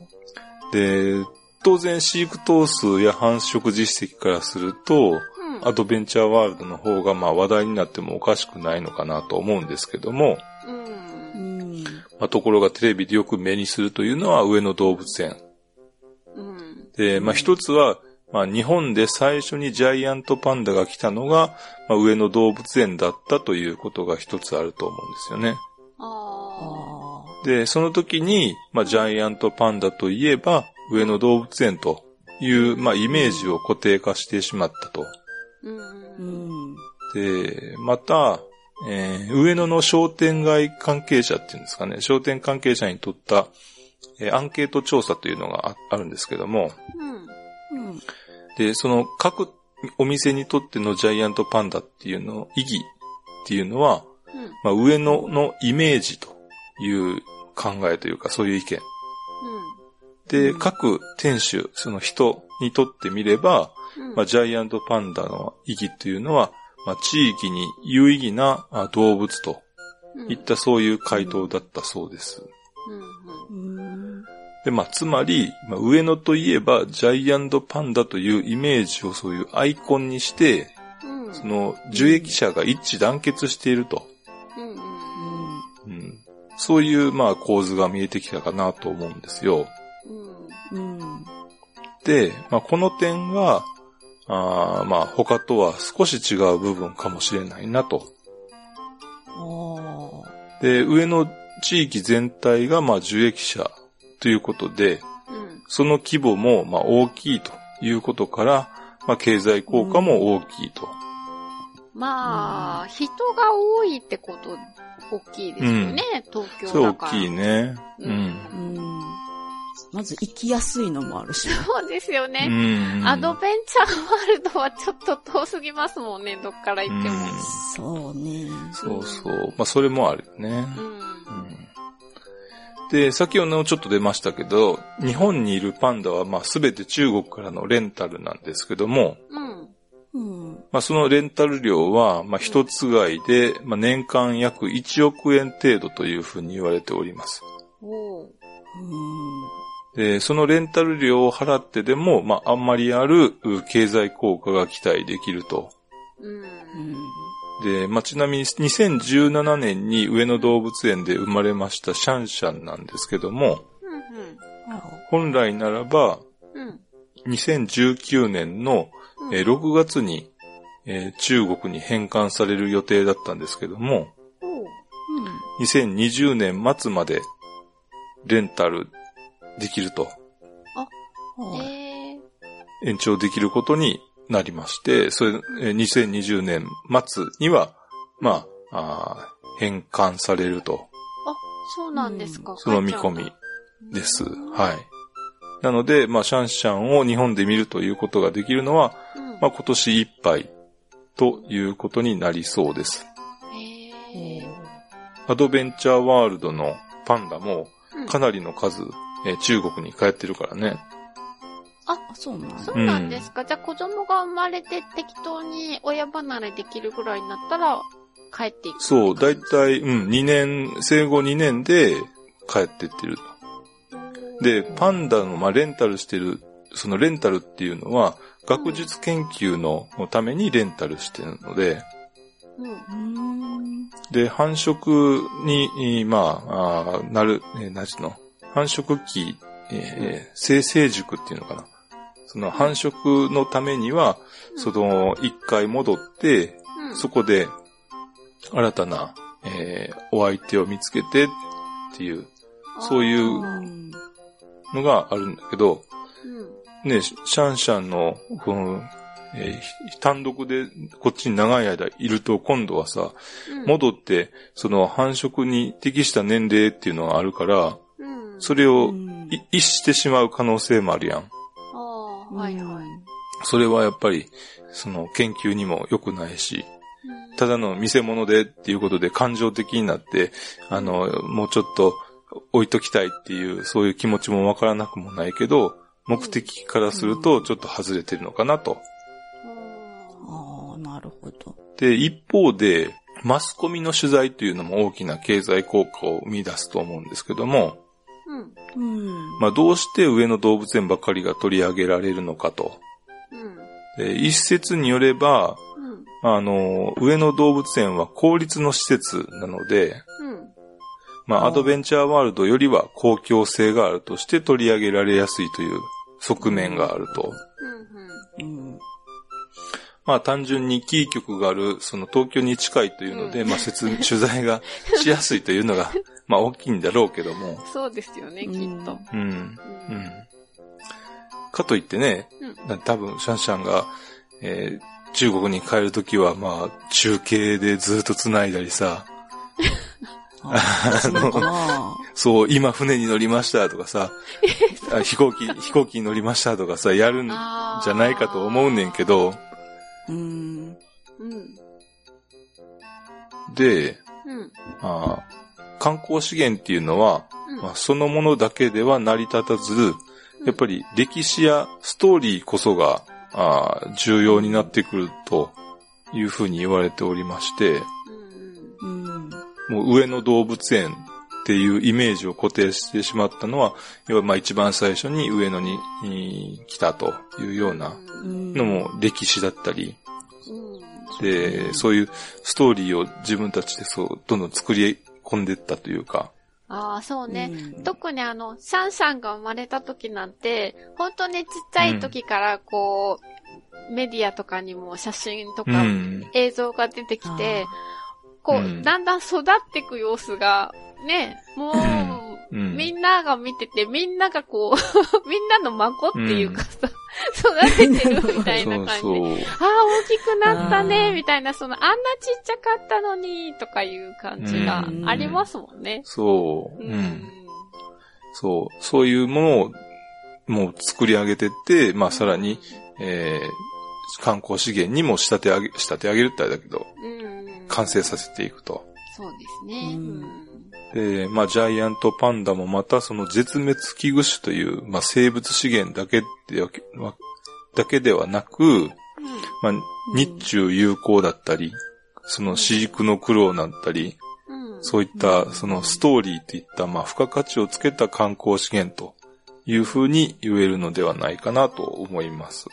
で、当然飼育頭数や繁殖実績からすると、うん。アドベンチャーワールドの方がまあ話題になってもおかしくないのかなと思うんですけども。まあ、ところがテレビでよく目にするというのは上野動物園。うん。で、まあ一つは、まあ日本で最初にジャイアントパンダが来たのが、まあ、上野動物園だったということが一つあると思うんですよね。ああで、その時に、まあジャイアントパンダといえば、上野動物園という、まあイメージを固定化してしまったと。で、また、えー上野の商店街関係者っていうんですかね、商店関係者にとった、えーアンケート調査というのがああるんですけども、うん。うん。で、その各お店にとってのジャイアントパンダっていうの、意義っていうのは、うん。まあ、上野のイメージという考えというか、そういう意見。で、うん各店主、その人にとってみれば、うん。まあ、ジャイアントパンダの意義っていうのは、まあ、地域に有意義なあ動物とうんいったそういう回答だったそうです。で、まあ、つまり、まあ、上野といえばジャイアントパンダというイメージをそういうアイコンにして、うん。その受益者が一致団結していると。うん。そういう、まあ、構図が見えてきたかなと思うんですよ。うん。うん。で、まあ、この点が、あーまあ、他とは少し違う部分かもしれないなと。で、上の地域全体が、まあ、受益者ということで、うん。その規模も、まあ、大きいということから、まあ、経済効果も大きいと。まあ、人が多いってこと、大きいですよね、東京だから。それ大きいね。ううんん。うん。まず行きやすいのもあるし。そうですようね。ん。アドベンチャーワールドはちょっと遠すぎますもんね、どっから行っても。そうね。そうそう。まあ、それもあるよね。うん。うんで、先ほどちょっと出ましたけど、日本にいるパンダはまあ全て中国からのレンタルなんですけども、うん。うん。まあそのレンタル料はまあ一つ買いで、まあ年間約1億円程度というふうに言われております。おう。うん。で、そのレンタル料を払ってでも、まああんまりあるう経済効果が期待できると。うん。うん。で、まあ、ちなみに2017年に上野動物園で生まれましたシャンシャンなんですけども、うん。本来ならばうん。2019年のうん。えー6月に、えー中国に返還される予定だったんですけども、おう。2020年末までレンタルできると。延長できることになりまして、それ、えー2020年末には、まあ、あー返還されると、あ、そうなんですか。その見込みです。はい。なので、まあ、シャンシャンを日本で見るということができるのは、うん。まあ、今年いっぱいということになりそうです。えー。アドベンチャーワールドのパンダもうんかなりの数、えー中国に帰ってるからね。あ、そうなんだ。そうなんですか？じゃあ子供が生まれて適当に親離れできるぐらいになったら帰っていく。そう、だいたい、うん、2年、生後2年で帰ってってると。で、パンダの、まあ、レンタルしてる、そのレンタルっていうのは、学術研究のためにレンタルしてるので、うん。うん。で、繁殖に、まあ、あーなる、えー、なんちゅうの、繁殖期、えー生成熟っていうのかな。その繁殖のためには、その、一回戻って、うん。そこで、新たな、えーお相手を見つけてっていうそういううん。のがあるんだけど、うん。ね、シャンシャンの、この、えー単独でこっちに長い間いると今度はさ、うん。戻って、その繁殖に適した年齢っていうのがあるから、うん。それをうんい逸してしまう可能性もあるやん。はいはい。それはやっぱり、その研究にも良くないし、ただの見せ物でっていうことで感情的になって、あの、もうちょっと置いときたいっていう、そういう気持ちもわからなくもないけど、目的からするとちょっと外れてるのかなと。ああ、なるほど。で、一方で、マスコミの取材というのも大きな経済効果を生み出すと思うんですけども、うん。うん。まあどうして上野動物園ばかりが取り上げられるのかと。うん。で一説によれば、うん。あの、上野動物園は公立の施設なので、うん。まあ、アドベンチャーワールドよりは公共性があるとして取り上げられやすいという側面があると。うん。うん。まあ、単純にキー局がある、その東京に近いというので、まあ、説明、取材がしやすいというのが、まあ、大きいんだろうけども。そうですよね、きっと。うん。ううん。かといってね、うん。多分、シャンシャンが、えー中国に帰るときは、まあ、中継でずっと繋いだりさ、あそうなのそう、今船に乗りましたとかさ、あ飛行機、飛行機に乗りましたとかさ、やるんじゃないかと思うねんけど、うん。うん。で、うん。あー観光資源っていうのは、うんまあ、そのものだけでは成り立たず、やっぱり歴史やストーリーこそが、あー重要になってくるというふうに言われておりまして、うん。うん。もう上野動物園っていうイメージを固定してしまったのは、要はまあ一番最初に上野にえー来たというようなうん。のも歴史だったり、うん。で、そういうストーリーを自分たちでそう、どんどん作り込んでいったというか、ああ、そうね。うん特にあの、シャンシャンが生まれた時なんて、本当にちっちゃい時からこう、メディアとかにも写真とうかん。映像が出てきて、こう、うんだんだん育っていく様子が、ね、もう、うん。みんなが見てて、みんながこう、みんなの孫っていうかさ、育ててるみたいな感じで。そうそう。ああ、大きくなったあね、ーみたいな、その、あんなちっちゃかったのに、とかいう感じがうんありますもんね。そう。うん。そう。そういうものを、もう作り上げてって、まあさらに、えー、観光資源にも仕立て上げ、仕立て上げるってあれだけど、うん。完成させていくと。そうですね。ううんん。で、まあ、ジャイアントパンダもまたその絶滅危惧種という、まあ、生物資源だけでは、まあだけではなく、まあ、日中友好だったり、その飼育の苦労だったり、うん。そういったそのストーリーといった、まあ、付加価値をつけた観光資源というふうに言えるのではないかなと思います。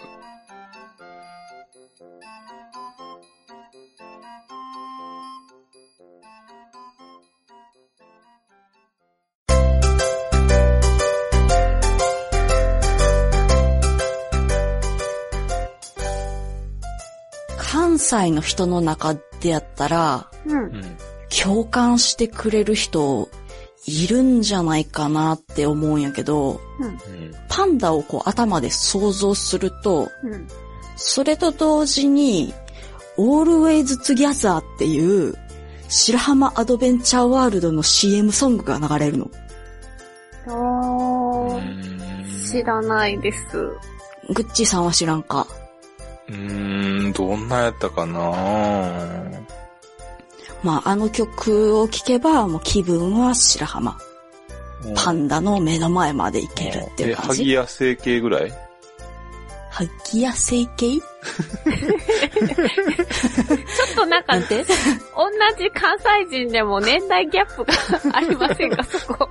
関西の人の中でやったら、うん。うん。共感してくれる人いるんじゃないかなって思うんやけど、うん。パンダをこう頭で想像すると、うん。それと同時に、Always Together っていう白浜アドベンチャーワールドの CM ソングが流れるの。おー、知らないです。グッチーさんは知らんか。うーん、どんなやったかな？まあ、あの曲を聴けば、もう気分は白浜。パンダの目の前まで行けるっていうえ、感じ。萩谷整形ぐらい？萩谷整形？ちょっとなんか、同じ関西人でも年代ギャップがありませんか、そこ。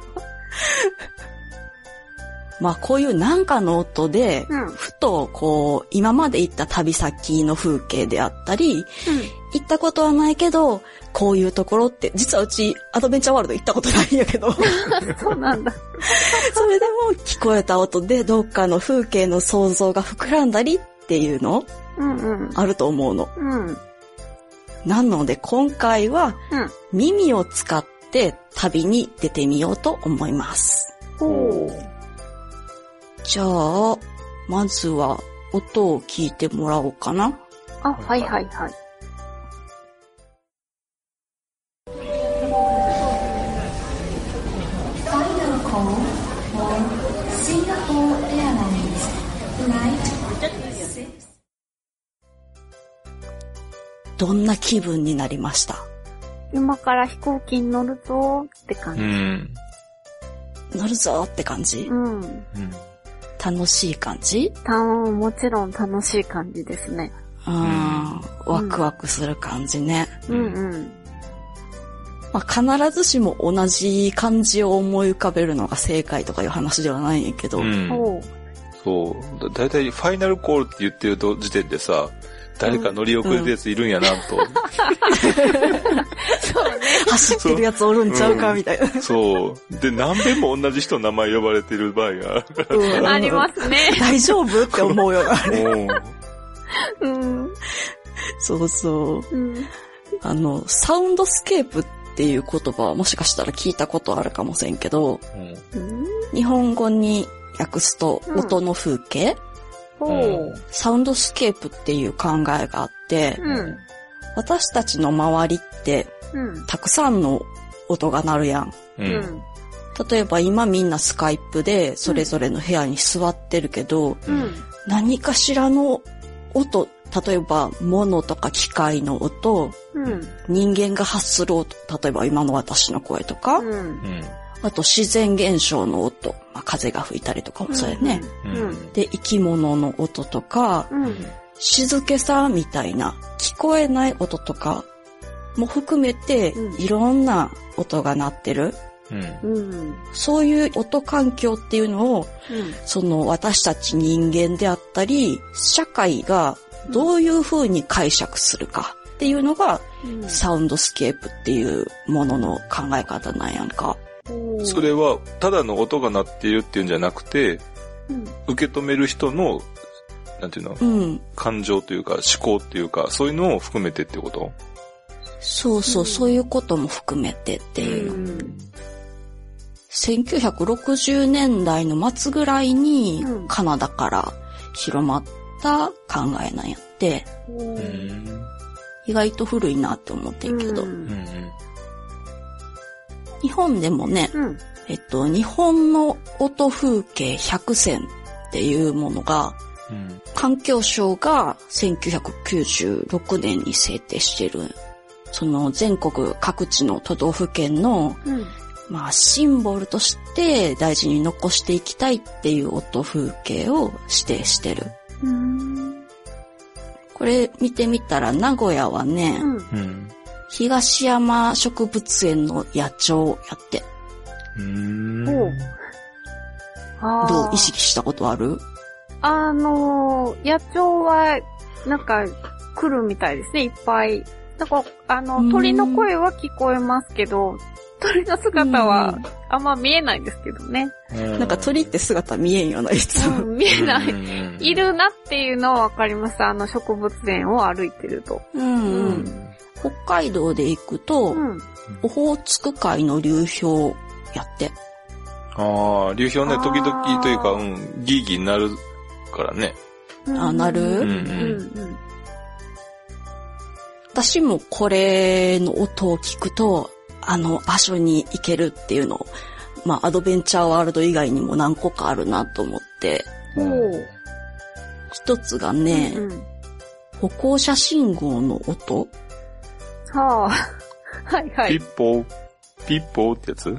まあ、こういうなんかの音で、うん。ふと、こう、今まで行った旅先の風景であったり、行ったことはないけど、こういうところって、実はうちアドベンチャーワールド行ったことないんやけど、そうなんだ。それでも聞こえた音でどっかの風景の想像が膨らんだりっていうの？うんうん。あると思うの。うん。なので今回はうん。耳を使って旅に出てみようと思います。ほう。じゃあ、まずは音を聞いてもらおうかな。あ、はいはいはい。Final call for Singapore Airlines. Flight 6. どんな気分になりました？今から飛行機に乗るぞって感うじ。ん。乗るぞって感じ？うん。うん。楽しい感じ？たもちろん楽しい感じですね。うん。ワクワクする感じね。うんうん。まあ、必ずしも同じ漢字を思い浮かべるのが正解とかいう話ではないんやけど、うん。そう。だだいたいファイナルコールって言ってると時点でさ、誰か乗り遅れたやついるんやなと。走ってるやつおるんちゃうかうんみたいな。そう。で、何遍も同じ人の名前呼ばれてる場合がありますね。大丈夫って思うよな。うんうん。そうそう。うん。あの、サウンドスケープっていう言葉はもしかしたら聞いたことあるかもしれんけど、うん。日本語に訳すとうん音の風景？サウンドスケープっていう考えがあって、うん。私たちの周りってうん。たくさんの音が鳴るやん。う。うんん。例えば今みんなスカイプでそれぞれの部屋に座ってるけど、うん。何かしらの音、例えば物とか機械の音、うん。人間が発する音、例えば今の私の声とか。あと自然現象の音、まあ、風が吹いたりとかもそうやね。うん。で、生き物の音とか、うん。静けさみたいな聞こえない音とかも含めてうんいろんな音が鳴ってる。うん。うん。そういう音環境っていうのを、うん。その私たち人間であったり、社会がどういう風に解釈するかっていうのがうん。サウンドスケープっていうものの考え方なんやんか。それは、ただの音が鳴っているっていうんじゃなくて、うん。受け止める人の、なんていうの、うん。感情というか思考っていうか、そういうのを含めてってこと？そうそう、うんそういうことも含めてっていう。うん。1960年代の末ぐらいにうんカナダから広まった考えなんやって、意外と古いなって思ってんけど、ううんん。日本でもね、うん。えっと、日本の音風景100選っていうものが、うん。環境省が1996年に制定してる、その全国各地の都道府県の、うん。まあ、シンボルとして大事に残していきたいっていう音風景を指定してる。うん。これ見てみたら名古屋はね、うん。うん。東山植物園の野鳥やって、うん。どう意識したことある？あのー、野鳥は、なんか、来るみたいですね、いっぱい。なんか、あうの、ん鳥の声は聞こえますけど、鳥の姿うはんあんま見えないんですけどね。なんか鳥って姿見えんよな、いつも。うん、見えない。いいるなっていうのはわかります。あの植物園を歩いてると。うんうん。うん北海道で行くと、うん。オホーツク海の流氷やって。ああ、流氷ね、時々というか、うん、ギーギーなるからね。あなる？うんうんうん。私もこれの音を聞くと、あの場所に行けるっていうのを、まあアドベンチャーワールド以外にも何個かあるなと思って、ほう。一つがね、うんうん歩行者信号の音はあ。はいはい。ピッポー、ピッポーってやつ？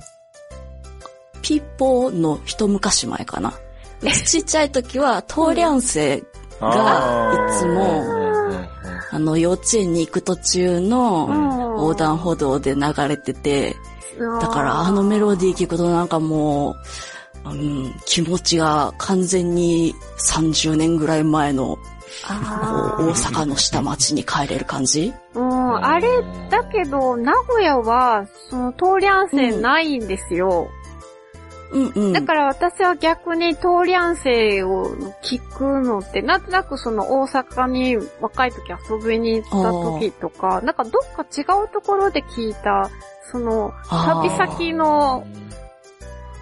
ピッポーの一昔前かな。うちちっちゃい時は、トーリャンセがいつもあの、幼稚園に行く途中の横断歩道で流れてて、だからあのメロディー聞くとなんかもう、うん、気持ちが完全に30年ぐらい前のあこう大阪の下町に帰れる感じ？ーうん、あれ、だけど、名古屋は、その、通り安線ないんですよ。うんうん。だから私は逆に通り安線を聞くのって、なんとなくその大阪に若い時遊びに行った時とか、なんかどっか違うところで聞いた、その、旅先の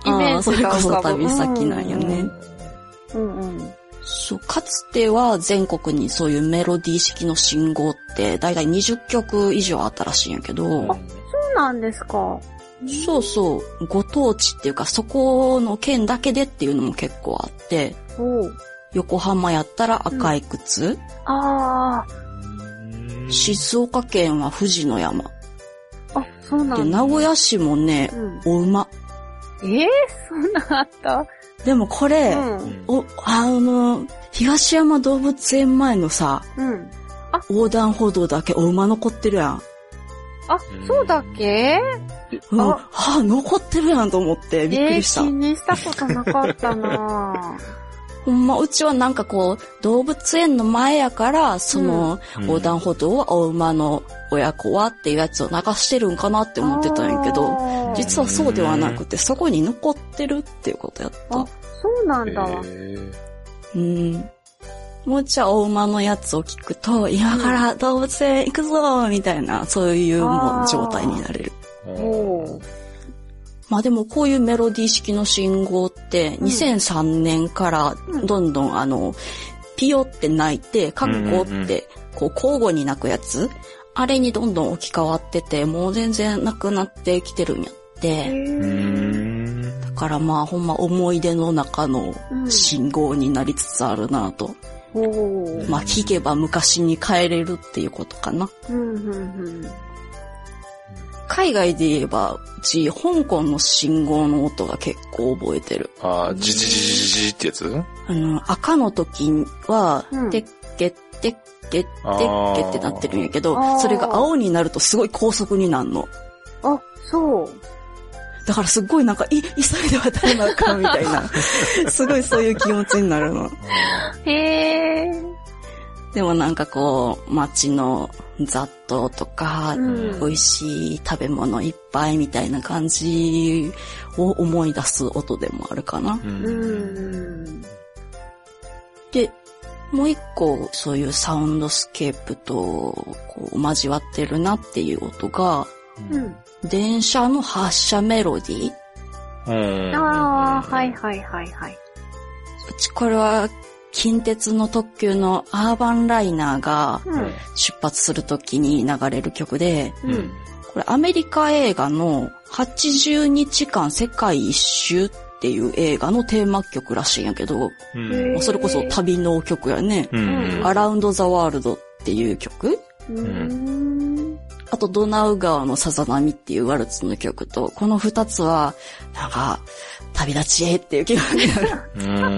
イメージがあーそれこそ浮かぶ。旅先なんやね。うんうん。そう、かつては全国にそういうメロディー式の信号ってだいたい20曲以上あったらしいんやけど、そうなんですか。そうそう、ご当地っていうかそこの県だけでっていうのも結構あって、横浜やったら赤い靴、ああ、静岡県は富士の山。あ、そうなで、んだ。名古屋市もねう、ん。お馬。えー、そんなんあったでもこれ、うん。お、あの、東山動物園前のさ、うん。横断歩道だけお馬残ってるやん。あ、そうだっけ？うん。あはあ、残ってるやんと思って、びっくりした。えー、気にしたことなかったなほんま、うちはなんかこう、動物園の前やから、その、うん横断歩道はお馬の親子はっていうやつを流してるんかなって思ってたんやけど、実はそうではなくて、そこに残ってるっていうことやったあ。そうなんだ。へうん。もうちゃお馬のやつを聞くと、今から動物園行くぞみたいな、そういうもう状態になれる。ーおーまあでもこういうメロディー式の信号って、うん2003年からうんどんどんあの、ピヨって鳴いて、カッコって、こう交互に鳴くやつ、あれにどんどん置き換わってて、もう全然なくなってきてるんやって。だからまあほんま思い出の中のうん信号になりつつあるなと。まあ聞けば昔に帰れるっていうことかな。うん、うん、うん。海外で言えば、うち香港の信号の音が結構覚えてる。あー、じじじじじじってやつあの、赤の時は、てっけってっけってっけってなってるんやけど、それが青になるとすごい高速になるの。あ、そう。だからすっごいなんか、い、急いで渡らなあかんみたいな。すごいそういう気持ちになるの。へー。でもなんかこう、街の雑踏とか、うん美味しい食べ物いっぱいみたいな感じを思い出す音でもあるかな。う。うんん。で、もう一個そういうサウンドスケープとこう交わってるなっていう音が、うん。電車の発車メロディー？うん。ああ、はいはいはいはい。うちこれは近鉄の特急のアーバンライナーがうん。出発するときに流れる曲で、う。うんん。これアメリカ映画の80日間世界一周っていう映画のテーマ曲らしいんやけど、うん。それこそ旅の曲やね。うん。アラウンドザワールドっていう曲うーん。あとドナウ川のさざ波っていうワルツの曲と、この二つは、なんか、旅立ちへっていう気分に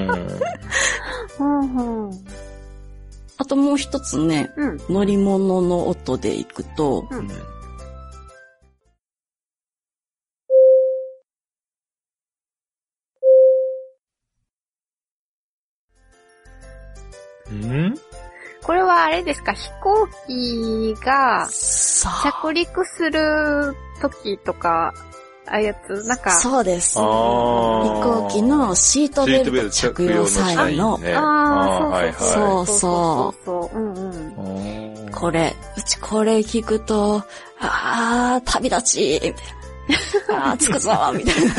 なる。うん。うんうん。あともう一つね、うん。乗り物の音で行くと、うんうん？これはあれですか？飛行機が着陸する時とか、ああいうやつ、なんか、そうです。あ飛ー行機のシートベルト着用際の、ね。ああ、はいそうはそうそうそうそう。うんうん。い。これ、うちこれ聞くと、あー、旅立ち、みたいな。あー、着くぞ、みたいな。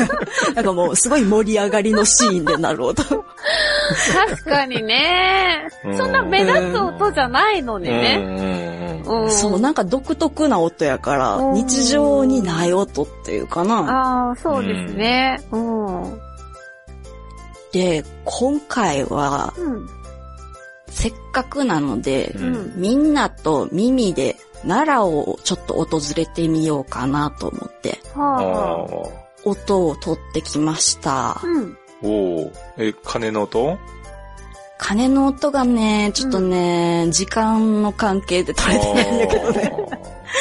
なんかもう、すごい盛り上がりのシーンでなる音。確かにね。うんそんな目立つ音じゃないのにね。そう、なんか独特な音やから、うん日常にない音っていうかな。ああ、そうですね。うん。うん。で、今回は、せっかくなので、うんみんなと耳で奈良をちょっと訪れてみようかなと思って、あはあ。音を取ってきました。うん。ーおーえ、鐘の音？鐘の音がね、ちょっとね、時間の関係で取れてないんだけどね。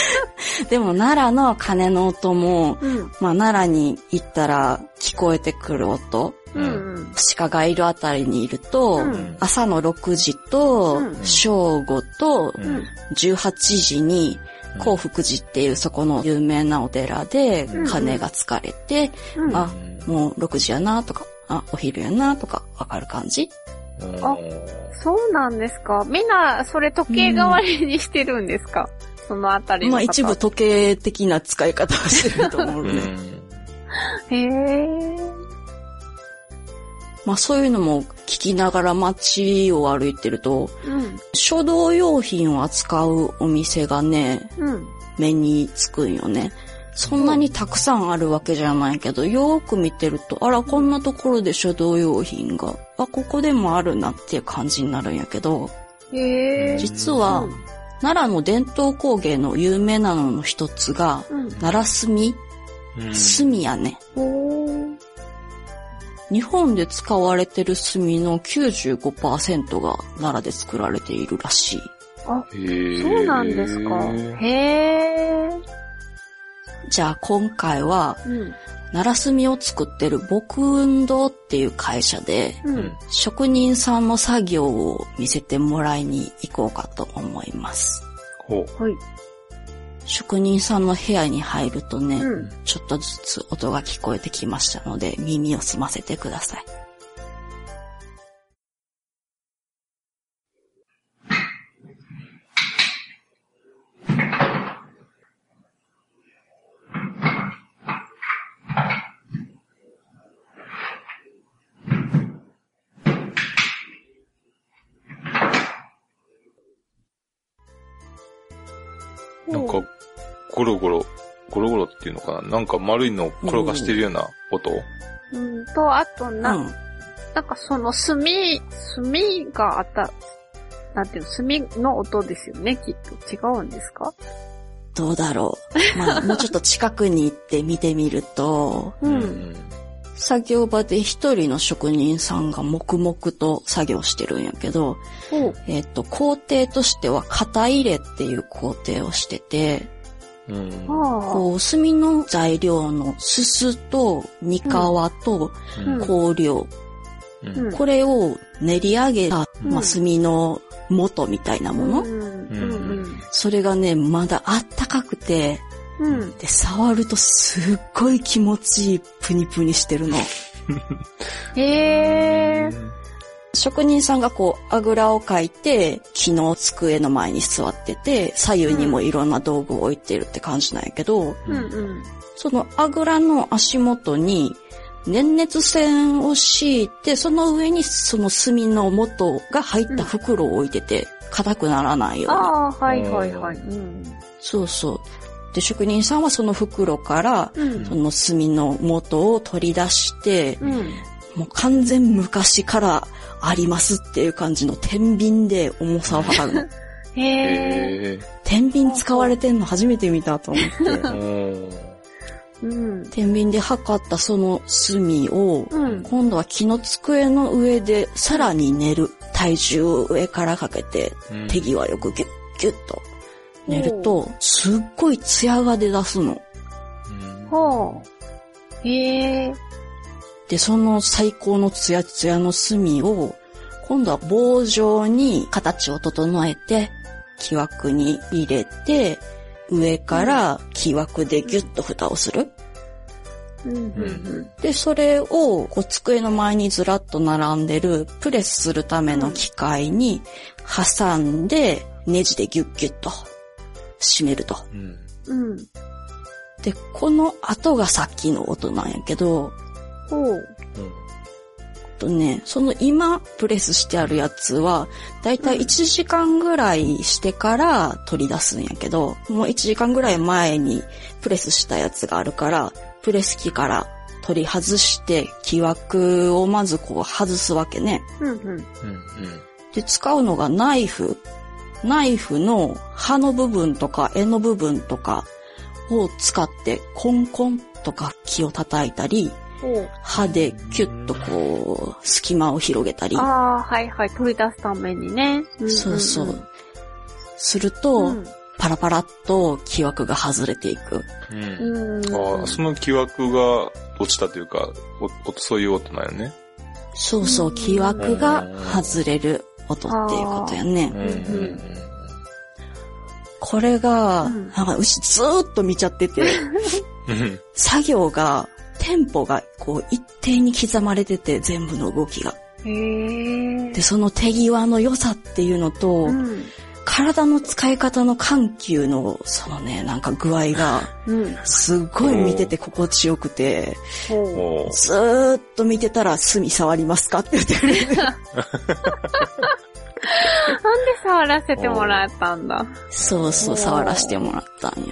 でも奈良の鐘の音も、うん。まあ奈良に行ったら聞こえてくる音、うん。鹿がいるあたりにいると、うん朝の6時とうん正午とうんうん。18時に幸福寺っていうそこの有名なお寺でうん鐘がつかれて、うん。あ、もう6時やなとか、あ、お昼やなとかわかる感じ？あそうなんですかみんな、それ時計代わりにしてるんですか、そのあたり。まあ一部時計的な使い方をしてると思ううね。ん。へえ。まあそういうのも聞きながら街を歩いてると、うん。書道用品を扱うお店がね、うん。目につくんよね。そんなにたくさんあるわけじゃないけど、よーく見てると、あら、こんなところで書道用品が、あ、ここでもあるなっていう感じになるんやけど、へえ。実はうん奈良の伝統工芸の有名なのの一つが、うん。奈良墨うん墨やね。おー。日本で使われてる墨の95%が奈良で作られているらしい。あ、へーそうなんですか。へー。じゃあ今回は、うん。奈良墨を作ってる木運動っていう会社で、ううんん。職人さんの作業を見せてもらいに行こうかと思います。ほう。はい。職人さんの部屋に入るとね、うん。ちょっとずつ音が聞こえてきましたので、耳を澄ませてください。ゴロゴロ、ゴロゴロっていうのかな？なんか丸いのを転がしてるような音うんと、あとうな、ん。なんかその炭、炭があった、なんていうの、炭の音ですよね、きっと。違うんですか？どうだろう。まあ、もうちょっと近くに行って見てみると、う。。うん作業場で一人の職人さんが黙々と作業してるんやけど。えっ、と、工程としては型入れっていう工程をしてて、うん。こう、炭の材料のすすと、煮皮とうん香料、うんうんこれを練り上げた、うんまあ、炭の元みたいなもの、うん。うん。それがね、まだあったかくて、うん。で、触るとすっごい気持ちいいプニプニしてるの。へえ。職人さんがこう、あぐらをかいて、木の机の前に座ってて、左右にもいろんな道具を置いてるって感じなんやけど、うんうん。そのあぐらの足元に、粘熱線を敷いて、その上にその炭の元が入った袋を置いてて、硬くならないように。ああ、はいはいはい。うん。そうそう。で、職人さんはその袋から、うんその炭の元を取り出して、うん。もう完全昔からありますっていう感じの天秤で重さを測るの。へえ。へ 天秤使われてんの初めて見たと思って。ー うん。天秤で測ったその炭を、うん。今度は木の机の上でさらに練る。体重を上からかけて、うん手際よくギュッギュッと練ると、すっごいツヤが出だすの。うんほう。へえ。で、その最高のツヤツヤの炭を、今度は棒状に形を整えて、木枠に入れて、上から木枠でギュッと蓋をする。うん。うん。で、それをこう机の前にずらっと並んでるプレスするための機械に挟んで、ネジでギュッギュッと締めると。うんうん。で、この後がさっきの音なんやけど、ほう。とね、その今プレスしてあるやつは、だいたい1時間ぐらいしてから取り出すんやけど、もう1時間ぐらい前にプレスしたやつがあるから、プレス機から取り外して、木枠をまずこう外すわけね。うん。うん。うんで、使うのがナイフ。ナイフの刃の部分とか柄の部分とかを使ってコンコンとか木を叩いたり、ほう。刃でキュッとこう、隙間を広げたり、ああ、はいはい。取り出すためにね。んそうそう。するうと、ん。パラパラっと木枠が外れていく。うんうん。ああ、その木枠が落ちたというか、そういう音なんよね。そうそうう、ん木枠が外れる音っていうことやねうん。うんこれが、うんなんかうちずーっと見ちゃってて、うん作業が、テンポがこう一定に刻まれてて、全部の動きが。で、その手際の良さっていうのと、うん。体の使い方の緩急の、そのね、なんか具合が、うん。すっごい見てて心地よくて、ほう。おーずーっと見てたら、炭触りますかって言ってくれる。なんで触らせてもらったんだ。そうそう、触らせてもらったんよ。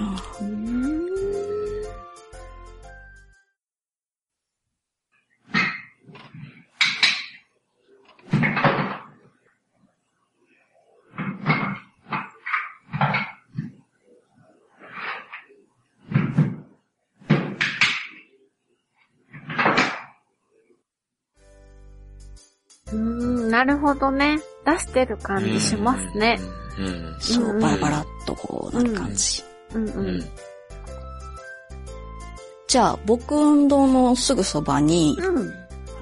うん。なるほどね。出してる感じしますね。うん。そうう、んバラバラっとこうなる感じ。うんう。うんん。じゃあ、僕運動のすぐそばに、うん。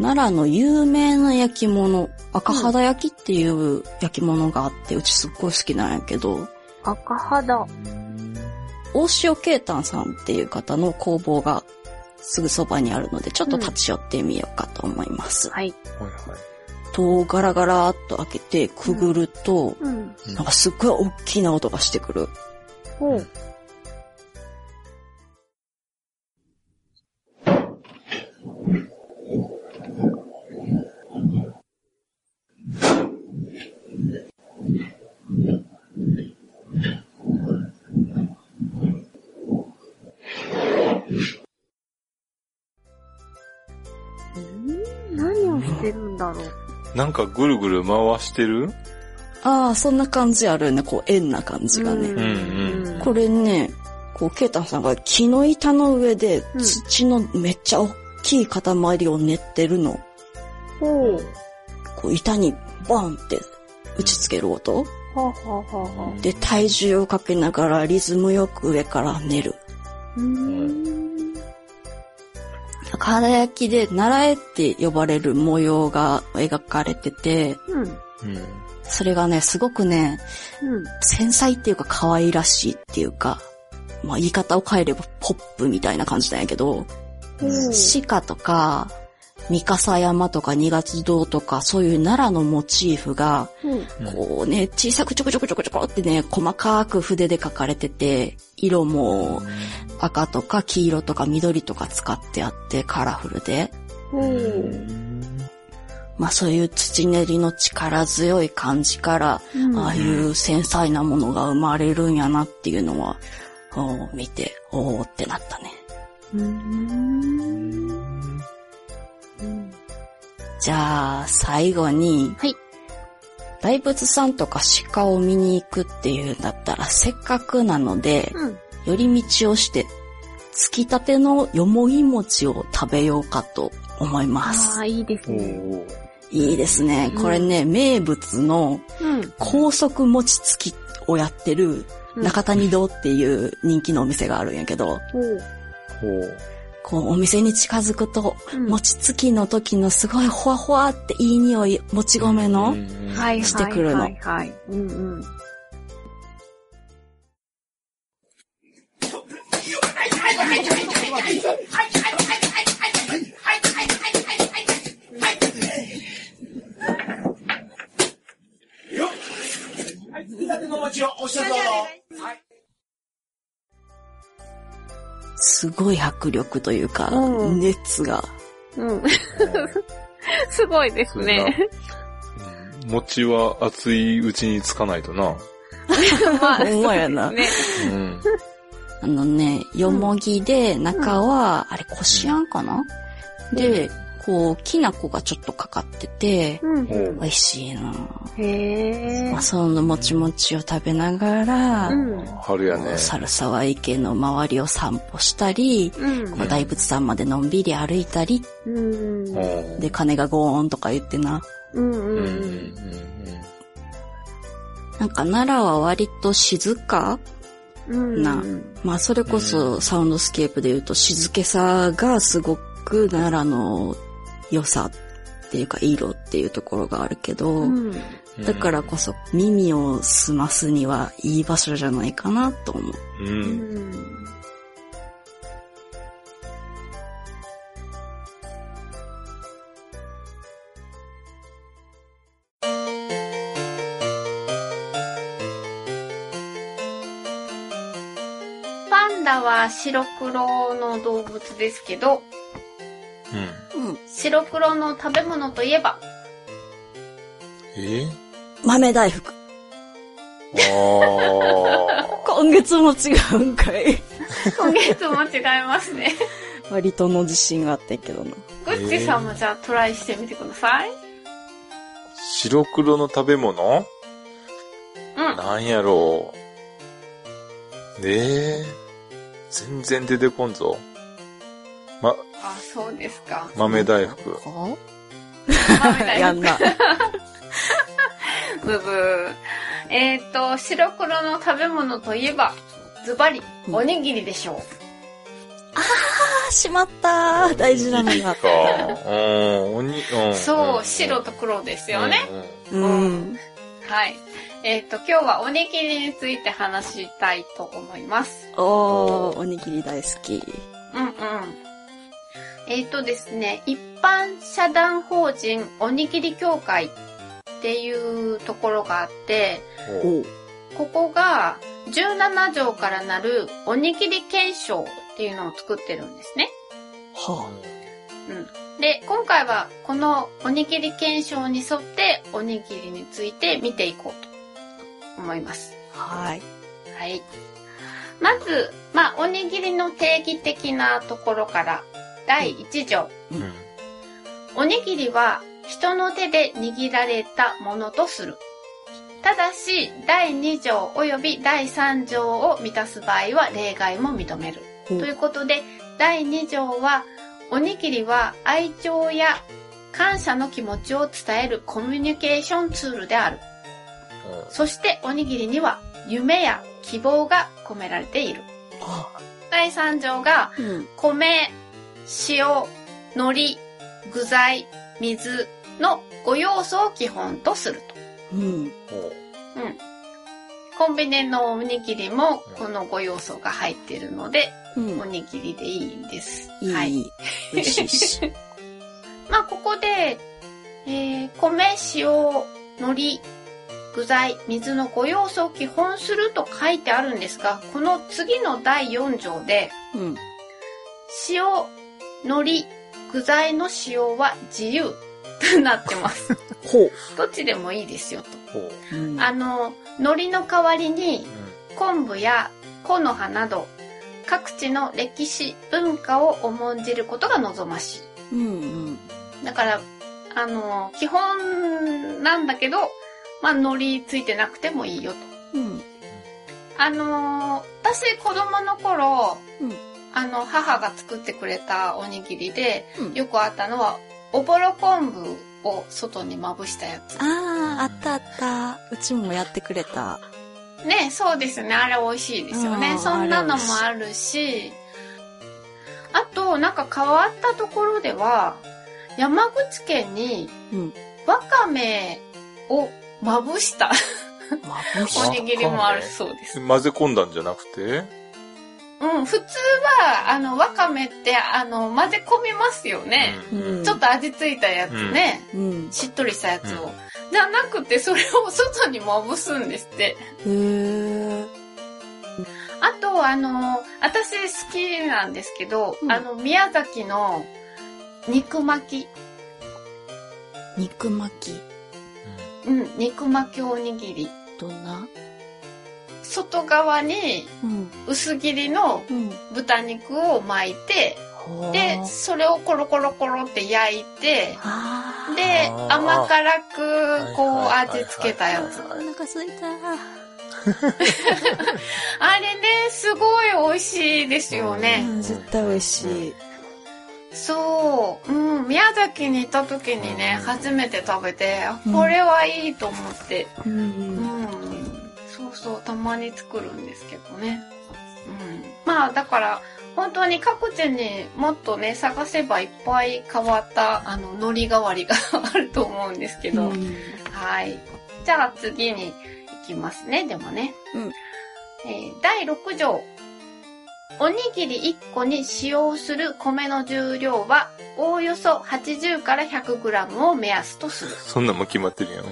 奈良の有名な焼き物、赤肌焼きっていう焼き物があって、うちすっごい好きなんやけど、赤肌。大塩慶丹さんっていう方の工房がすぐそばにあるので、ちょっと立ち寄ってみようかと思います。はい。はいはい。戸をガラガラっと開けてくぐると、うん。なんかすっごい大きな音がしてくる。ほう。ん何をしてるんだろう。なんかぐるぐる回してる？ああ、そんな感じあるね。こう、円な感じがね。んこれね、こう、ケイタンさんが木の板の上でうん土のめっちゃ大きい塊を練ってるの。ほう。こう、板にバンって打ち付ける音。で、体重をかけながらリズムよく上から練る。うーん。空焼きで奈良絵って呼ばれる模様が描かれてて、うん。うん。それがね、すごくね、うん。繊細っていうか可愛らしいっていうか、まあ言い方を変えればポップみたいな感じなんやけど、うん鹿とか、三笠山とか二月堂とか、そういう奈良のモチーフが、うん。こうね、小さくちょこちょこちょこちょこってね、細かく筆で描かれてて、色も赤とか黄色とか緑とか使ってあってカラフルで。まあそういう土練りの力強い感じから、うんああいう繊細なものが生まれるんやなっていうのは、見て、おーってなったね。うんじゃあ、最後に、はい。大仏さんとか鹿を見に行くっていうんだったら、せっかくなので、うん。寄り道をして、つきたてのよもぎ餅を食べようかと思いますあ。あ、いいですおね。ーいいですね。これね、名物のうん。高速餅つきをやってる中谷堂っていう人気のお店があるんやけど、ほう。ほう。こうお店に近づくと、うん。餅つきの時のすごいほわほわっていい匂い、もち米の。してくるの。はいはい。うん。うん。すごい迫力というか、うん熱が。うん。すごいですね。うん餅は熱いうちにつかないとな。まあ、ほんまやなね。うん。あのね、よもぎで、中は、あれ、こしあんかな、で、こう、きな粉がちょっとかかってて、うん美味しいなへえまあ、。そのもちもちを食べながら、うん。春やね。猿沢池の周りを散歩したり、うんこう大仏さんまでのんびり歩いたり、うん。で、鐘がゴーンとか言ってな。うんううんうんんなんか奈良は割と静かうん。なまあそれこそサウンドスケープで言うと静けさがすごく奈良の良さっていうか色っていうところがあるけど、うん。うんだからこそ耳を澄ますにはいい場所じゃないかなと思う。う。うんん。パンダは白黒の動物ですけど、うん。うん。白黒の食べ物といえば、え？豆大福。あ 今月も違うんかい。今月も違いますね。割との自信があってんけどな。グッチさんもじゃあトライしてみてください。ー白黒の食べ物？うん。なんやろう。ええ全然出てこんぞ。ま、あ、そうですか。豆大福。か豆大福やんな。ブブー。えっ、と、白黒の食べ物といえば、ズバリ、うんおにぎりでしょう。あ、しまった大事なのが。か。うん、おに、うん。そう、ん白と黒ですよね。。うん。はい。えっ、と、今日はおにぎりについて話したいと思います。おー、おにぎり大好き。うんうん。えっ、とですね、一般社団法人おにぎり協会っていうところがあって、ここが17条からなるおにぎり検証っていうのを作ってるんですね。はうん。で、今回はこのおにぎり検証に沿っておにぎりについて見ていこうと思います。あ。はい。はい。まず、まあ、おにぎりの定義的なところから、第1条。うん。おにぎりは人の手で握られたものとする。ただし、第2条及び第3条を満たす場合は例外も認める。ということで、第2条は、おにぎりは愛情や感謝の気持ちを伝えるコミュニケーションツールである。そしておにぎりには夢や希望が込められている。あ第3条がうん。米、塩、海苔、具材、水の5要素を基本とすると。うん。うん。コンビニのおにぎりもこの5要素が入っているので、うんお。にぎりでいいんです。いい、はい。美味しいし。まあ、ここで、えー、米、塩、海苔、具材、水の5要素を基本すると書いてあるんですが、この次の第4条で、うん。塩、海苔、具材の使用は自由と なってます。ほう。どっちでもいいですよと。ほう。うんあの、海苔の代わりにう昆布や木の葉など、各地の歴史、文化を重んじることが望ましい。うんうん。だから、あの、基本なんだけど、まあ、海苔ついてなくてもいいよと。うん。あの、私子供の頃、うんあの、母が作ってくれたおにぎりで、うんよくあったのは、おぼろ昆布を外にまぶしたやつ。ああ、あったあった。うちもやってくれた。ね、そうですよね。あれ美味しいですよね。うんそんなのもあるし、あと、なんか変わったところでは、山口県にうん。わかめをまぶしたまぶしおにぎりもあるそうです。ん。混ぜ込んだんじゃなくて？うん、普通は、あの、わかめって、あの、混ぜ込みますよね。うん。ちょっと味ついたやつね。うん。しっとりしたやつを。うんじゃなくて、それを外にまぶすんですって。へえ。あと、あの、私好きなんですけど、うんあの、宮崎の肉巻き。肉巻き。うん、肉巻きおにぎり。どんな？外側にうん。薄切りのうん。豚肉を巻いて、ほーで、それをコロコロコロって焼いて、で、甘辛く、こう、味付けたやつ。お腹すいた。あれね、すごい美味しいですようね。ん、絶対美味しい。そう。うん、宮崎に行った時にね、うん初めて食べて、うんこれはいいと思って。う。うんん。そうそう、たまに作るんですけどね。うん。まあ、だから、本当に各地にもっとね、探せばいっぱい変わった、あの、海苔代わりがあると思うんですけど。うんはい。じゃあ次に行きますね、でもね。うんえー第6条。おにぎり1個に使用する米の重量は、おおよそ80から 100g を目安とする。そんなんも決まってるやん。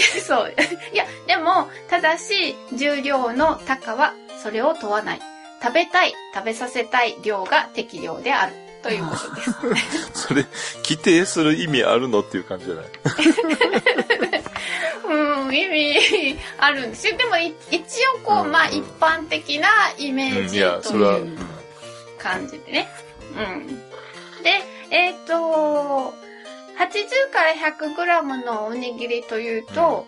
そう。いや、でも、ただし、重量の高はそれを問わない。食べたい、食べさせたい量が適量である。ということです。それ、規定する意味あるのっていう感じじゃない？うん、意味あるんですよ。でも、い一応こう、うんまあ、一般的なイメーうん、ジといううん感じでね。うん。で、えっ、と、80から 100g のおにぎりというと、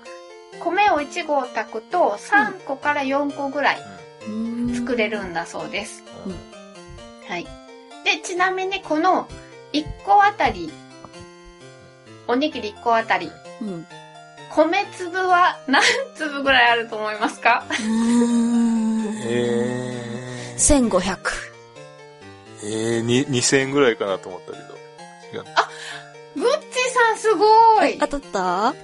米を1合炊くと3個から4個ぐらいうん作れるんだそうです。うんはい。で、ちなみにこの1個あたり、おにぎり1個あたりうん。米粒は何粒ぐらいあると思いますか？うーん。え1500。ー、えー、に、2000円ぐらいかなと思ったけど。違う。グッチさんすごい当たった？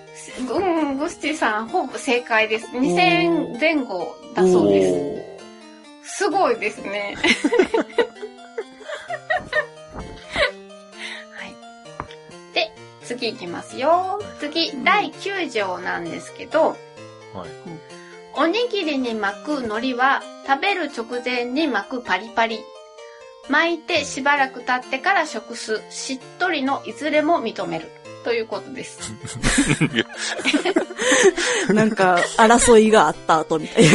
うん、グッチさんほぼ正解です。2000前後だそうです。すごいですね。はい。で、次いきますよ。次、第9条なんですけど、はい。おにぎりに巻く海苔は食べる直前に巻くパリパリ。巻いてしばらく経ってから食す、しっとりのいずれも認める。ということです。なんか、争いがあった後みたいな。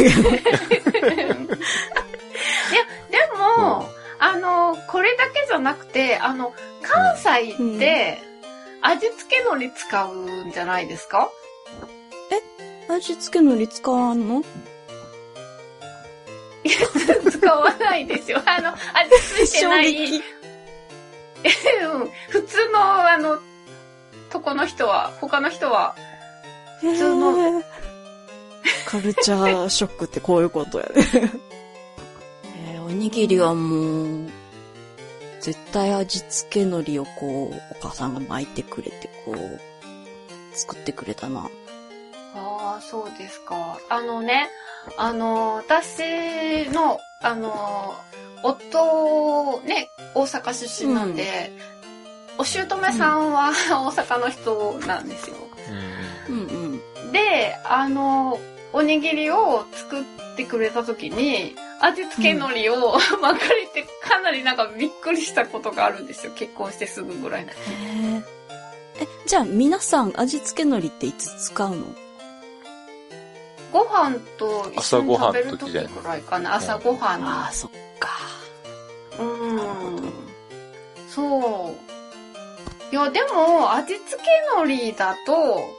でも、あの、これだけじゃなくて、あの、関西って、味付け海苔使うんじゃないですか？味付け海苔使わんの？使わないですよ。あの、味付いて衝ない、撃。うん普通の、あの、とこの人は、他の人は、普通の カルチャーショックってこういうことやね。えーおにぎりはもう、絶対味付け海苔をこう、お母さんが巻いてくれて、こう、作ってくれたな。ああ、そうですか。あのね、あの、私の、あの、夫、ね、大阪出身なんで、お姑さんは 大阪の人なんですよ。うん。うんうん。で、あの、おにぎりを作ってくれた時に、味付け海苔を 巻かれてかなりなんかびっくりしたことがあるんですよ。結婚してすぐぐらい。へーえ、じゃあ皆さん味付け海苔っていつ使うの？ご飯と一緒に食べる時朝ごはんの時じゃない？ぐらいかな。朝ごはんに。ああ、そっか。うん。そう。いや、でも、味付け海苔だと、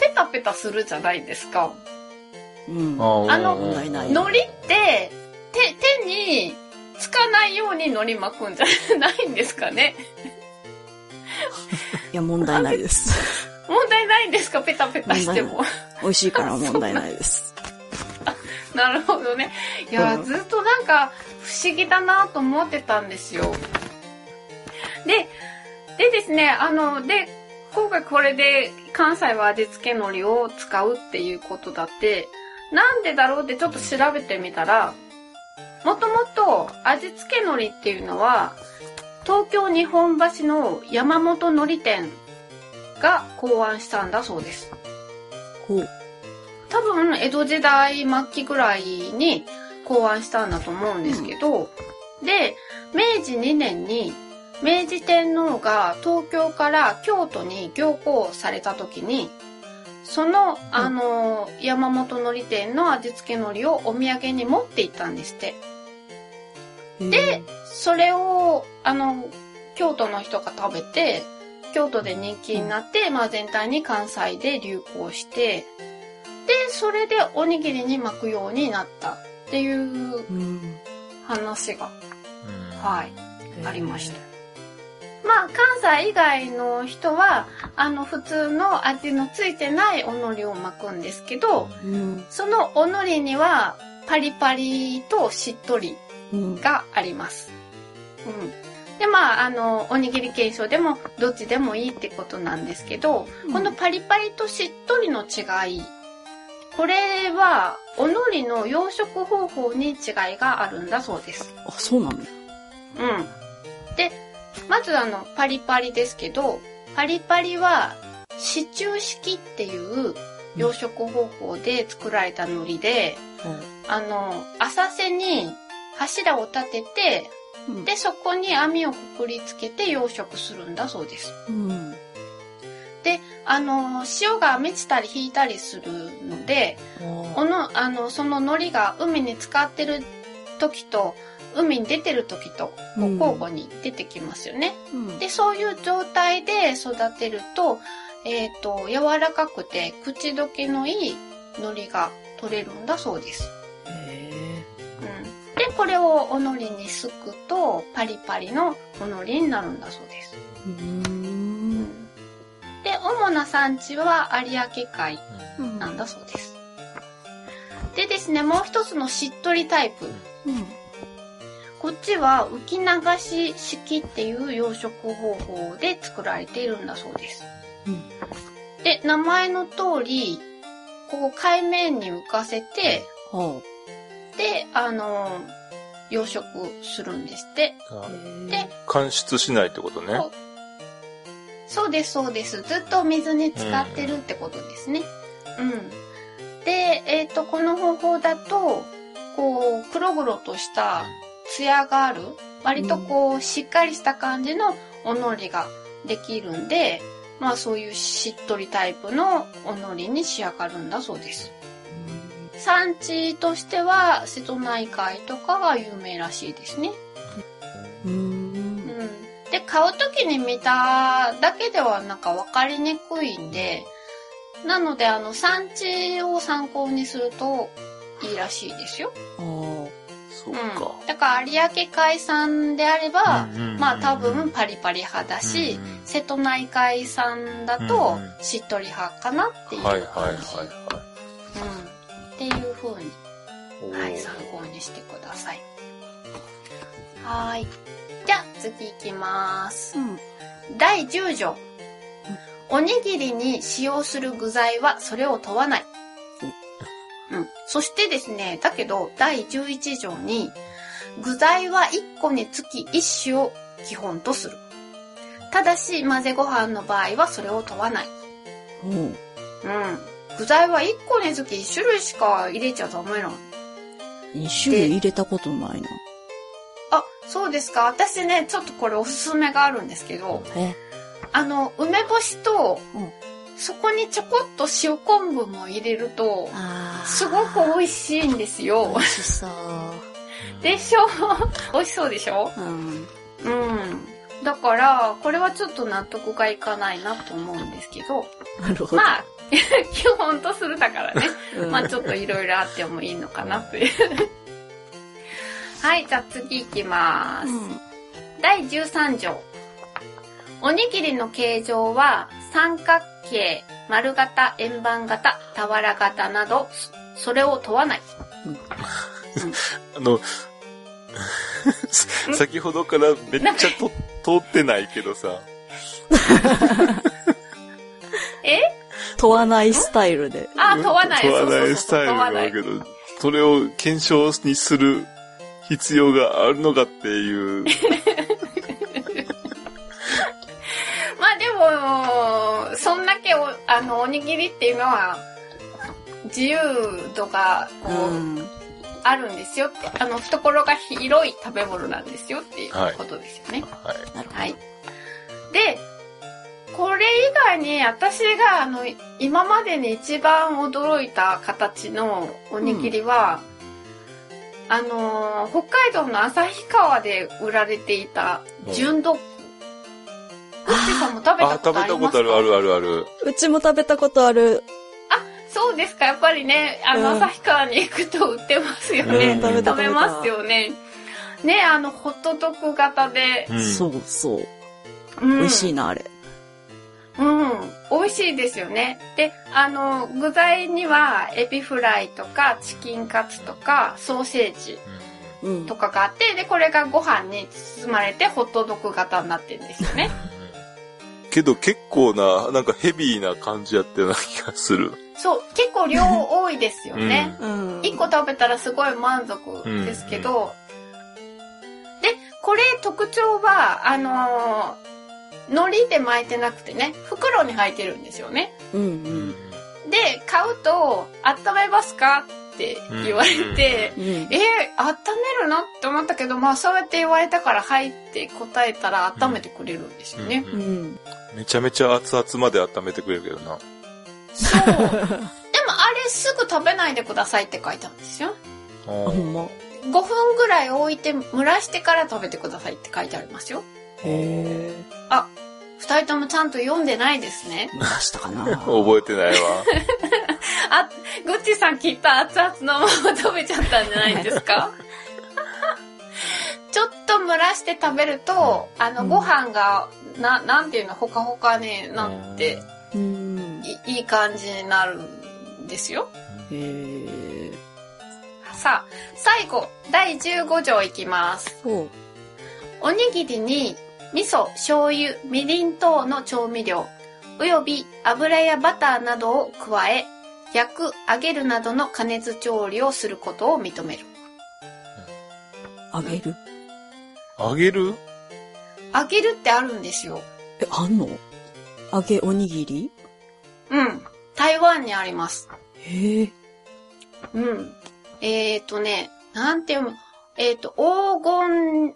ペタペタするじゃないですか。うん。ああの問題ない海苔って、手、手につかないように海苔巻くんじゃないんですかね。いや、問題ないです。問題ないんですか？ペタペタしても。美味しいから問題ないです。なるほどね。いや、うんずっとなんか不思議だなと思ってたんですよ。で、でですね、あの、で、今回これで関西は味付け海苔を使うっていうことだって、なんでだろうってちょっと調べてみたら、もともと味付け海苔っていうのは、東京日本橋の山本海苔店が考案したんだそうです。ほう。多分、江戸時代末期ぐらいに考案したんだと思うんですけど、で、明治2年に、明治天皇が東京から京都に行幸された時に、その、あの、山本海苔店の味付け海苔をお土産に持って行ったんですって。で、それを、あの、京都の人が食べて、京都で人気になって、まあ全体に関西で流行して、で、それでおにぎりに巻くようになったっていううん。話が、うんはい、ありました。まあ、関西以外の人は、あの、普通の味のついてないお海苔を巻くんですけど、うん。そのお海苔には、パリパリとしっとりうん。があります。うん。で、まあ、あの、おにぎり検証でもどっちでもいいってことなんですけど、うんこのパリパリとしっとりの違い、これは、お海苔の養殖方法に違いがあるんだそうです。あ、そうなのうん。で、まずあの、パリパリですけど、パリパリは、支柱式っていう養殖方法で作られた海苔で、あの、浅瀬に柱を立てて、うん。で、そこに網をくくりつけて養殖するんだそうです。うん。で、あの、潮が満ちたり引いたりするので、この、あの、その海苔が海に浸かってる時と、海に出てる時と、交互に出てきますよね。うん。で、そういう状態で育てると、えっ、と、柔らかくて口どけのいい海苔が取れるんだそうです。これをお海苔にすくと、パリパリのお海苔になるんだそうです。ーうーん。で、お主な産地は有明海うんなんだそうです。でですね、もう一つのしっとりタイプ。うん。こっちは浮き流し式っていう養殖方法で作られているんだそうです。うんで、名前の通り、こう海面に浮かせて、ほで、あの養殖するんですって。う。で、乾出しないってことね。こそうです、そうです。ずっと水に浸かってるってことですね。うん。で、えっ、と、この方法だと、こう、黒々とした艶がある、割とこう、しっかりした感じのおのりができるんで、まあそういうしっとりタイプのおのりに仕上がるんだそうです。産地としては、瀬戸内海とかが有名らしいですね。うん。うん。で、買うときに見ただけではなんか分かりにくいんで、なのであの、産地を参考にするといいらしいですよ。そうか。うん。だから有明海産であれば、うんうんうんうんまあ多分パリパリ派だし、うんうん瀬戸内海産だとしっとり派かなっていうはい感じ。はいはいうん。っていう風にはい。はい、参考にしてください。はーい。じゃあ、次行きます。うん。第10条。おにぎりに使用する具材はそれを問わない。うん。そしてですね、だけど、第11条に、具材は1個につき1種を基本とする。ただし、混ぜご飯の場合はそれを問わない。おーうん。具材は1個につき1種類しか入れちゃダメなの。二種類入れたことないな。あ、そうですか。私ね、ちょっとこれおすすめがあるんですけど、え？あの、梅干しと、うんそこにちょこっと塩昆布も入れると、すごく美味しいんですよ美。味しそう。でしょ？美味しそうでしょ？うん。うん。だから、これはちょっと納得がいかないなと思うんですけど、なるほど。まあ、基本とするだからね。うんまあちょっといろいろあってもいいのかなという。はい、じゃあ次行きます。うん。第13条。おにぎりの形状は三角形、丸型、円盤型、俵型など、そそれを問わない。あの、先ほどからめっちゃと通ってないけどさ、え？問わないスタイルで。あ、問わない。問わないスタイルがあるけど、それを検証にする必要があるのかっていう。まあでも、そんだけお、あの、おにぎりっていうのは、自由度が、こう、うん。あるんですよって。あの、懐が広い食べ物なんですよっていうことですよね。はい。なるほはい。で、これ以外に私があの、今までに一番驚いた形のおにぎりは、あのー北海道の旭川で売られていた純ドッグ。うっちさんも食べあた、こと食べたありますか？ことあるあるあるある。ど。うちも食べたことある。そうですか、やっぱりね、あの、うん旭川に行くと売ってますようんね。食べた食べますよね。ね、あの、ホットドッグ型で。うんそうそう。うん美味しいな、あれ。うん、美味しいですよね。で、あの、具材にはエビフライとかチキンカツとかソーセージうんと。かがあって、で、これがご飯に包まれてホットドッグ型になってるんですよね。けど結構な、なんかヘビーな感じやったような気がする。そう、結構量多いですよね。うん。一個食べたらすごい満足ですけど、で、これ特徴は、あのー海苔で巻いてなくてね、袋に入ってるんですよね。うんう。うんで、買うと、温めますかって言われて、うん。えー、温めるの？って思ったけど、まあそうやって言われたから入って答えたら温めてくれるんですよね。うんうん。めちゃめちゃ熱々まで温めてくれるけどな。そう。でもあれすぐ食べないでくださいって書いてあるんですよ。ほんま。5分ぐらい置いて蒸らしてから食べてくださいって書いてありますよ。へ二人ともちゃんと読んでないですね。ー。出したかな 覚えてないわ。あ、グッチさんきっと熱々のまま食べちゃったんじゃないですか？ちょっと蒸らして食べると、あの、うんご飯が、な、なんていうの、ほかほかね、なって、うん。いいい感じになるんですよ。へえ。さあ、最後、第15条いきます。おにぎりに味噌、醤油、みりん等の調味料、および油やバターなどを加え、焼く、揚げるなどの加熱調理をすることを認める。あげる？あげる？揚げるってあるんですよ。え、あんの？揚げおにぎり？うん。台湾にあります。へえ。うん。えーとね、なんて読む、えーと、黄金、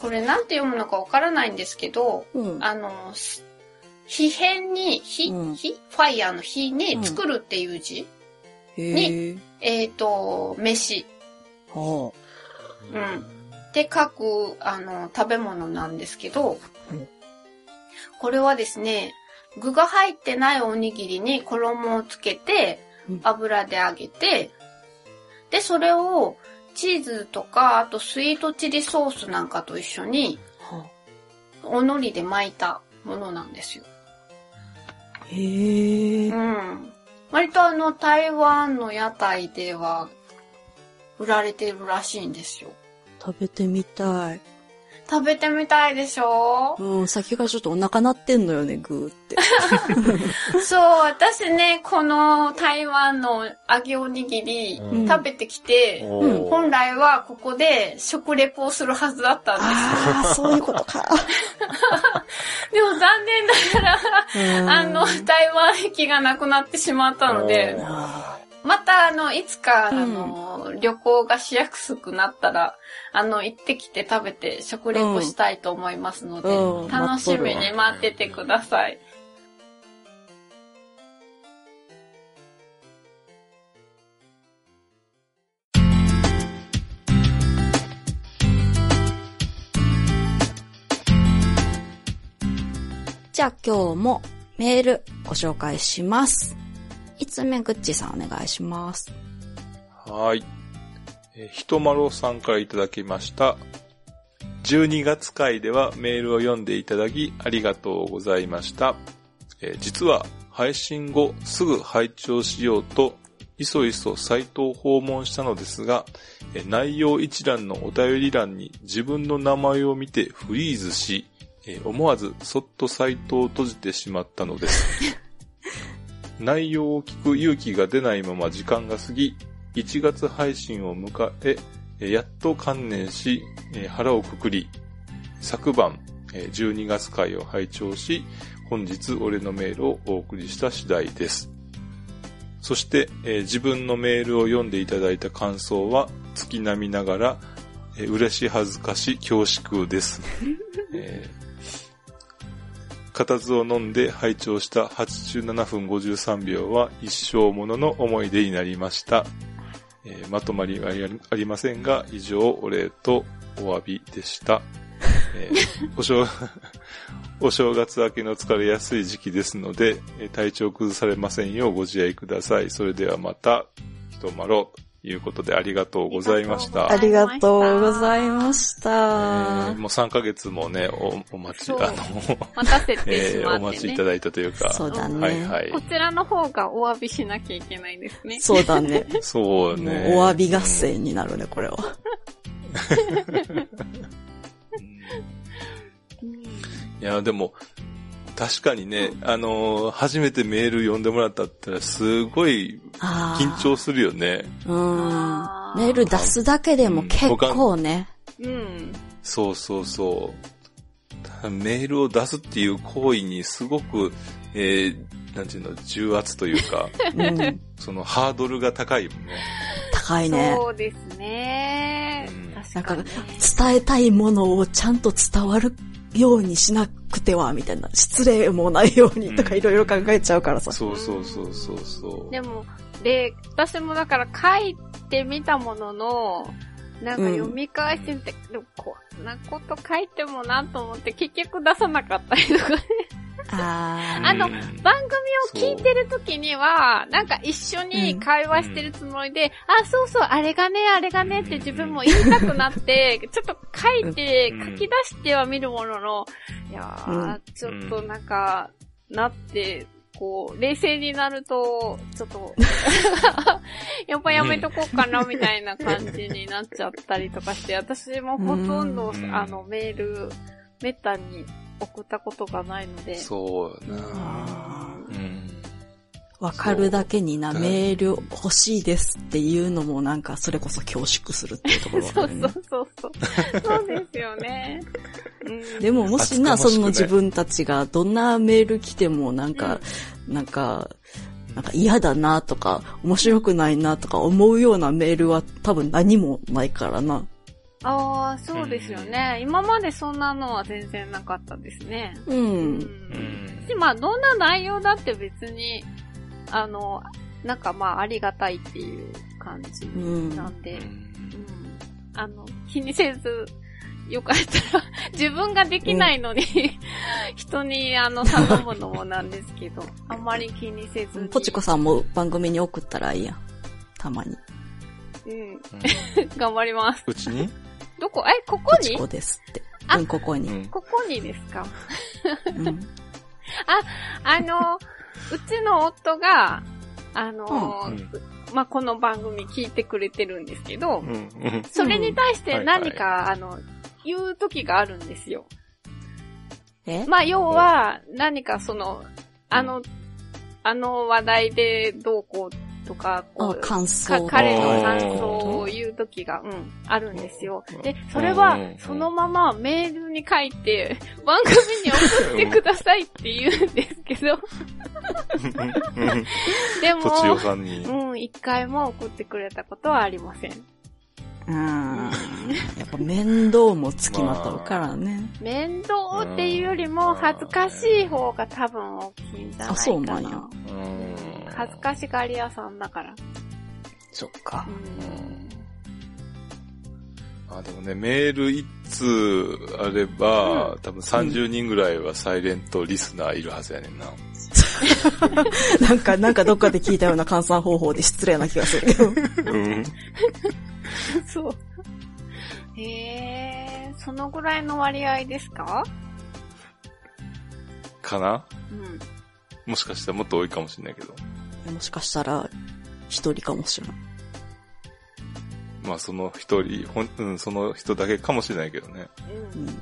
これなんて読むのかわからないんですけど、うん。あの、す火辺に、火、うん火ファイヤーの火うんに作るっていう字、へえ。えーと、飯。はうん。で書く、あの、食べ物なんですけど、うんこれはですね、具が入ってないおにぎりに衣をつけてうん、油で揚げて、で、それをチーズとか、あとスイートチリソースなんかと一緒に、お海苔で巻いたものなんですよ。あ。へえう。ん。割とあの、台湾の屋台では、売られてるらしいんですよ。食べてみたい。食べてみたいでしょ？うん、先がちょっとお腹鳴ってんのよね、グーって。そう、私ね、この台湾の揚げおにぎり、うん。食べてきて、おー本来はここで食レポをするはずだったんです。ああ、そういうことか。でも残念ながら、あの、台湾駅がなくなってしまったので、あまたあの、いつか、うんあの、旅行がしやすくなったら、あの、行ってきて食べて食レポしたいと思いますので、うん楽しみに待っててください。じゃあ今日もメールご紹介します。いつめぐっちさんお願いします。はい。えーひとまろさんからいただきました。12月回ではメールを読んでいただきありがとうございました。えー実は配信後すぐ拝聴しようと、いそいそサイトを訪問したのですが、えー内容一覧のお便り欄に自分の名前を見てフリーズし、えー思わずそっとサイトを閉じてしまったのです。内容を聞く勇気が出ないまま時間が過ぎ、1月配信を迎え、えーやっと観念し、えー腹をくくり、昨晩、えー12月回を拝聴し、本日俺のメールをお送りした次第です。そして、えー自分のメールを読んでいただいた感想は、月並みながら、えー嬉し恥ずかし恐縮です。えー固唾を飲んで拝聴した87分53秒は一生ものの思い出になりました。えーまとまりはありませんが、以上お礼とお詫びでした。えーお正 お正月明けの疲れやすい時期ですので、体調崩されませんようご自愛ください。それではまた、ひとまろということでありがとうございました。ありがとうございましえたー。もう3ヶ月もね、おお待ち、あの、待たせてしえーまってねお待ちいた。だいたというか。そうだねはいはいこ。ちらの方がお詫びしなきゃいけないですね。そうだね。そうね。お詫び合戦になるね、これは。いや、でも、確かにね、あのー初めてメール読んでもらったったら、すごい緊張するよね。うんメール出すだけでも結構ね。うん。そうそうそう。メールを出すっていう行為にすごく、えー、なんていうの、重圧というか、うん。そのハードルが高いもんね。高いね。そうですねうん。確かに。伝えたいものをちゃんと伝わるようにしなくては、みたいな。失礼もないようにとかうんいろいろ考えちゃうからさ。そうそうそうそうそう。でも、で、私もだから書いてみたものの、なんか読み返してみて、でもこんなこと書いてもなと思って結局出さなかったりとかね。ああのうん番組を聞いてる時には、なんか一緒に会話してるつもりで、あ、そうそう、あれがね、あれがねって自分も言いたくなって、ちょっと書いて、うん。書き出しては見るものの、いやー、うん。ちょっとなんか、なって、こう、冷静になると、ちょっと、やっぱやめとこうかな、みたいな感じになっちゃったりとかして、私もほとんどう、ん。あの、メール、めったに送ったことがないので、そうやな。わかるだけにな、そうメール欲しいですっていうのもなんか、それこそ恐縮するっていうところそうがあるね。そうそうそう。そうですよね。うん、でももしな、その自分たちがどんなメール来てもなんか、なんか、なんか嫌だなとか、面白くないなとか思うようなメールは多分何もないからな。ああ、そうですよね。今までそんなのは全然なかったですね。う。うんん。うんで、まあ、どんな内容だって別に、あの、なんかまあ、ありがたいっていう感じうん。なんで、ううんん。あの、気にせず、よかったら、自分ができないのに、人にあの、頼むのもなんですけど、あんまり気にせずに。ポチコさんも番組に送ったらいいやん。たまに。うん。頑張ります。うちに？どこ？え、ここに？ポチコですって。あうん、ここに。うん。ここにですか？うん。あの、うちの夫が、あの、うんまあ、この番組聞いてくれてるんですけど、うん。うん。それに対して何はいか、あの、言う時があるんですよ。え？まあ、要は、何かその、あの、あの話題でどうこうとか、こあ、う、感想。か彼の感想を言う時が、うん、あるんですよ。で、それはうん、そのままメールに書いて、番組に送ってくださいって言うんですけど、でも。うん、一回も送ってくれたことはありません。うん。やっぱ面倒もつきまとうからね。面倒っていうよりも恥ずかしい方が多分大きいんじゃないかな。あそうなんやうん恥ずかしがり屋さんだから。そっかう。うんあ、でもね、メール一通あれば、多分30人ぐらいはサイレントリスナーいるはずやねんな。なんか、なんかどっかで聞いたような換算方法で失礼な気がするけど。うん。そう。へえ、そのぐらいの割合ですか？かな？うん。もしかしたらもっと多いかもしれないけど。もしかしたら、一人かもしれない。まあその一人、ほん、うん、その人だけかもしれないけどね。う。うんん。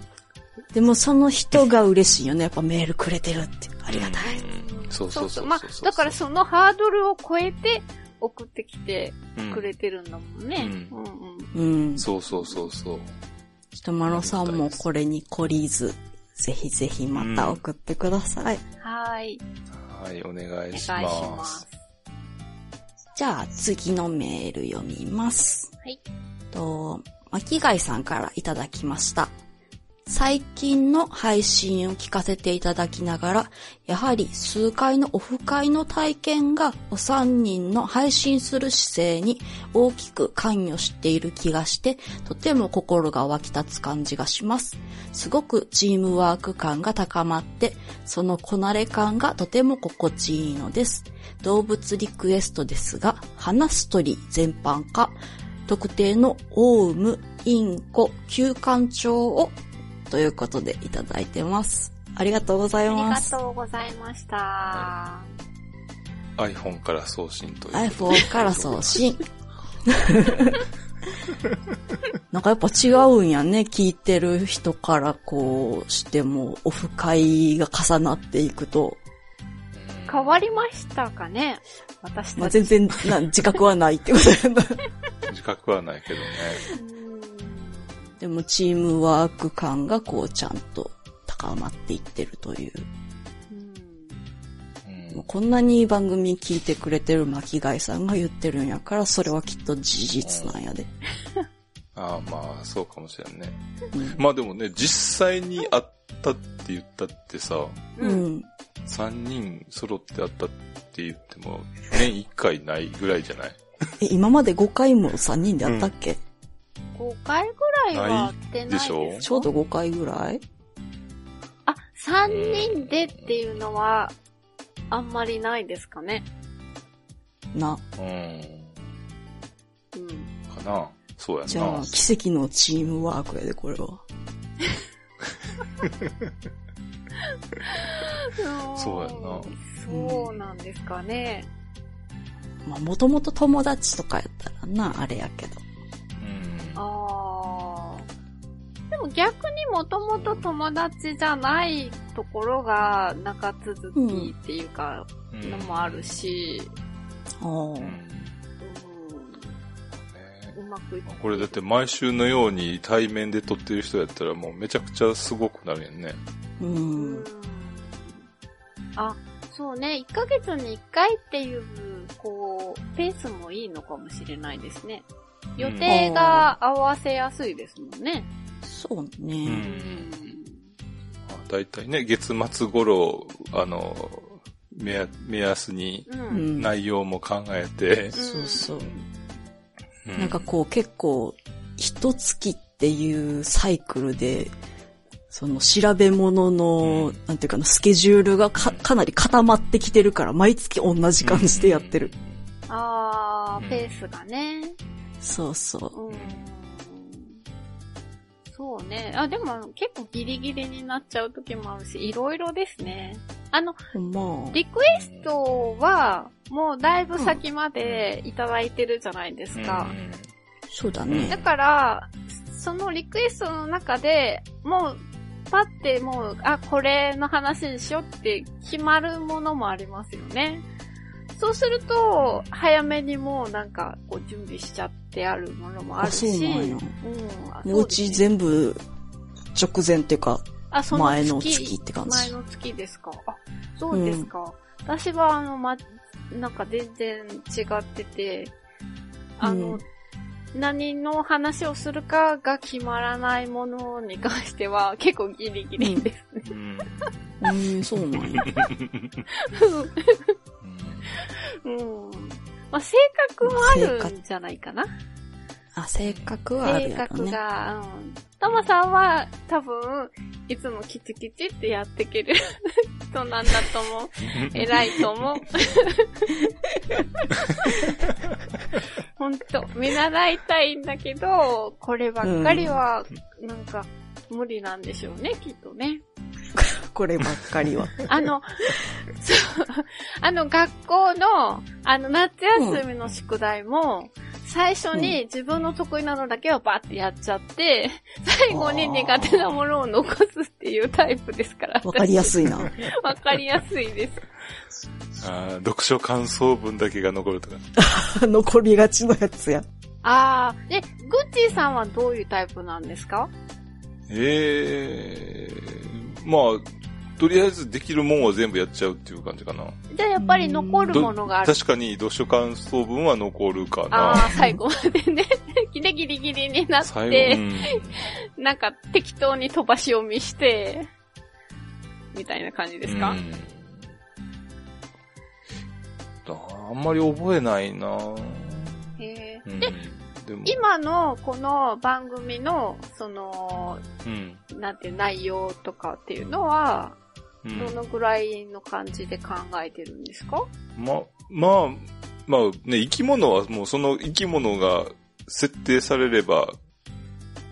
でもその人が嬉しいよね。やっぱメールくれてるって。ありがたい。うんそうそうそうそう。まあ、だからそのハードルを超えて送ってきてうんくれてるんだもんね。ううんうん。うん。そうそうそうそう。ひとまろさんもこれに懲りず、ぜひぜひまた送ってください。はーい。はい、お願いお願いししま。ますす。じゃあ次のメール読みます。はい。と、巻貝さんからいただきました。最近の配信を聞かせていただきながら、やはり数回のオフ会の体験がお三人の配信する姿勢に大きく関与している気がして、とても心が湧き立つ感じがします。すごくチームワーク感が高まって、そのこなれ感がとても心地いいのです。動物リクエストですが、話す鳥全般か、特定のオウム、インコ、休館長を、ということでいただいてます。ありがとうございありがます。とうございました。iPhone から送信ということで。iPhone から送信。なんかやっぱ違うんやね。聞いてる人からこうしても、オフ会が重なっていくと、変わりましたかね？私まあ、たち。全然な自覚はないってことやな。自覚はないけどね。うんでもチームワーク感がこうちゃんと高まっていってるという。うんこんなに番組聞いてくれてる巻貝さんが言ってるんやから、それはきっと事実なんやで。ああ、まあ、そうかもしれんね。うん。まあでもね、実際に会ったって言ったってさ、ううんん。3人揃って会ったって言っても、年1回ないぐらいじゃない？え、今まで5回も3人であったっけ、5回ぐらいは会ってないですかないでしょ？ちょうど5回ぐらい？あ、3人でっていうのは、あんまりないですかね。な。うん。うん。かなそうやな。じゃあ、奇跡のチームワークやで、これは。そうやんな。そうなんですかね。まあ、もともと友達とかやったらな、あれやけど。うん。ああ。でも逆にもともと友達じゃないところが長続きっていうか、うんのもあるし、うんねうん、うまくいっこれだって毎週のように対面で撮ってる人やったらもうめちゃくちゃすごくなるやんね。う。うんんあ、そうね。1ヶ月に1回っていう、こう、ペースもいいのかもしれないですね。予定が合わせやすいですもんね。そううね。んだいたいね、月末頃、あの、目や目安に。内容も考えて、そうそう。うなんかこう結構、一月っていうサイクルで、その調べ物の、うんなんていうかな、スケジュールがかかなり固まってきてるから、毎月同じ感じでやってる。あー、うんペースがね。そうそう。うん。そうね。あ、でも結構ギリギリになっちゃう時もあるし、いろいろですね。あの、まあ、リクエストは、もうだいぶ先までいただいてるじゃないですか。そうだだね。から、そのリクエストの中で、もう、パってもう、あ、これの話にしようって決まるものもありますよね。そうすると、早めにもうなんか、こう準備しちゃってあるものもあるし。あそうなんやうん。もううち全部直前っていうか、あ、その前の月って感じ前の月ですか。あ、そうですか。私は、あの、ま、なんか全然違ってて、あの、うん何の話をするかが決まらないものに関しては 結構ギリギリですね。うんうん、そうなんや。うん。まあ、性格もあるんじゃないかな。あ、性格はある性やろね。格が、うん。タマさんは多分、いつもキチキチってやってける 人なんだと思う。偉いと思う。ほんと、見習いたいんだけど、こればっかりは、なんか、無理なんでしょうね、きっとね。こればっかりは。あの、そう、あの学校の、あの夏休みの宿題も、最初に自分の得意なのだけをバッてやっちゃって、最後に苦手なものを残すっていうタイプですから。わかりやすいな。わかりやすいです。あー読書感想文だけが残るとか。残りがちのやつや。あー、で、グッチーさんはどういうタイプなんですか？ええまあ、とりあえずできるもんは全部やっちゃうっていう感じかな。じゃあやっぱり残るものがある。確かに読書感想文は残るかあな。ー、最後までね。ギリギリギリになって、うんなんか適当に飛ばし読みして、みたいな感じですか、うんあんまり覚えないなへーうんで、でも、今のこの番組の、その、うん。なんて内容とかっていうのは、うんどのぐらいの感じで考えてるんですか？ま、まあ、まあね、生き物はもうその生き物が設定されれば、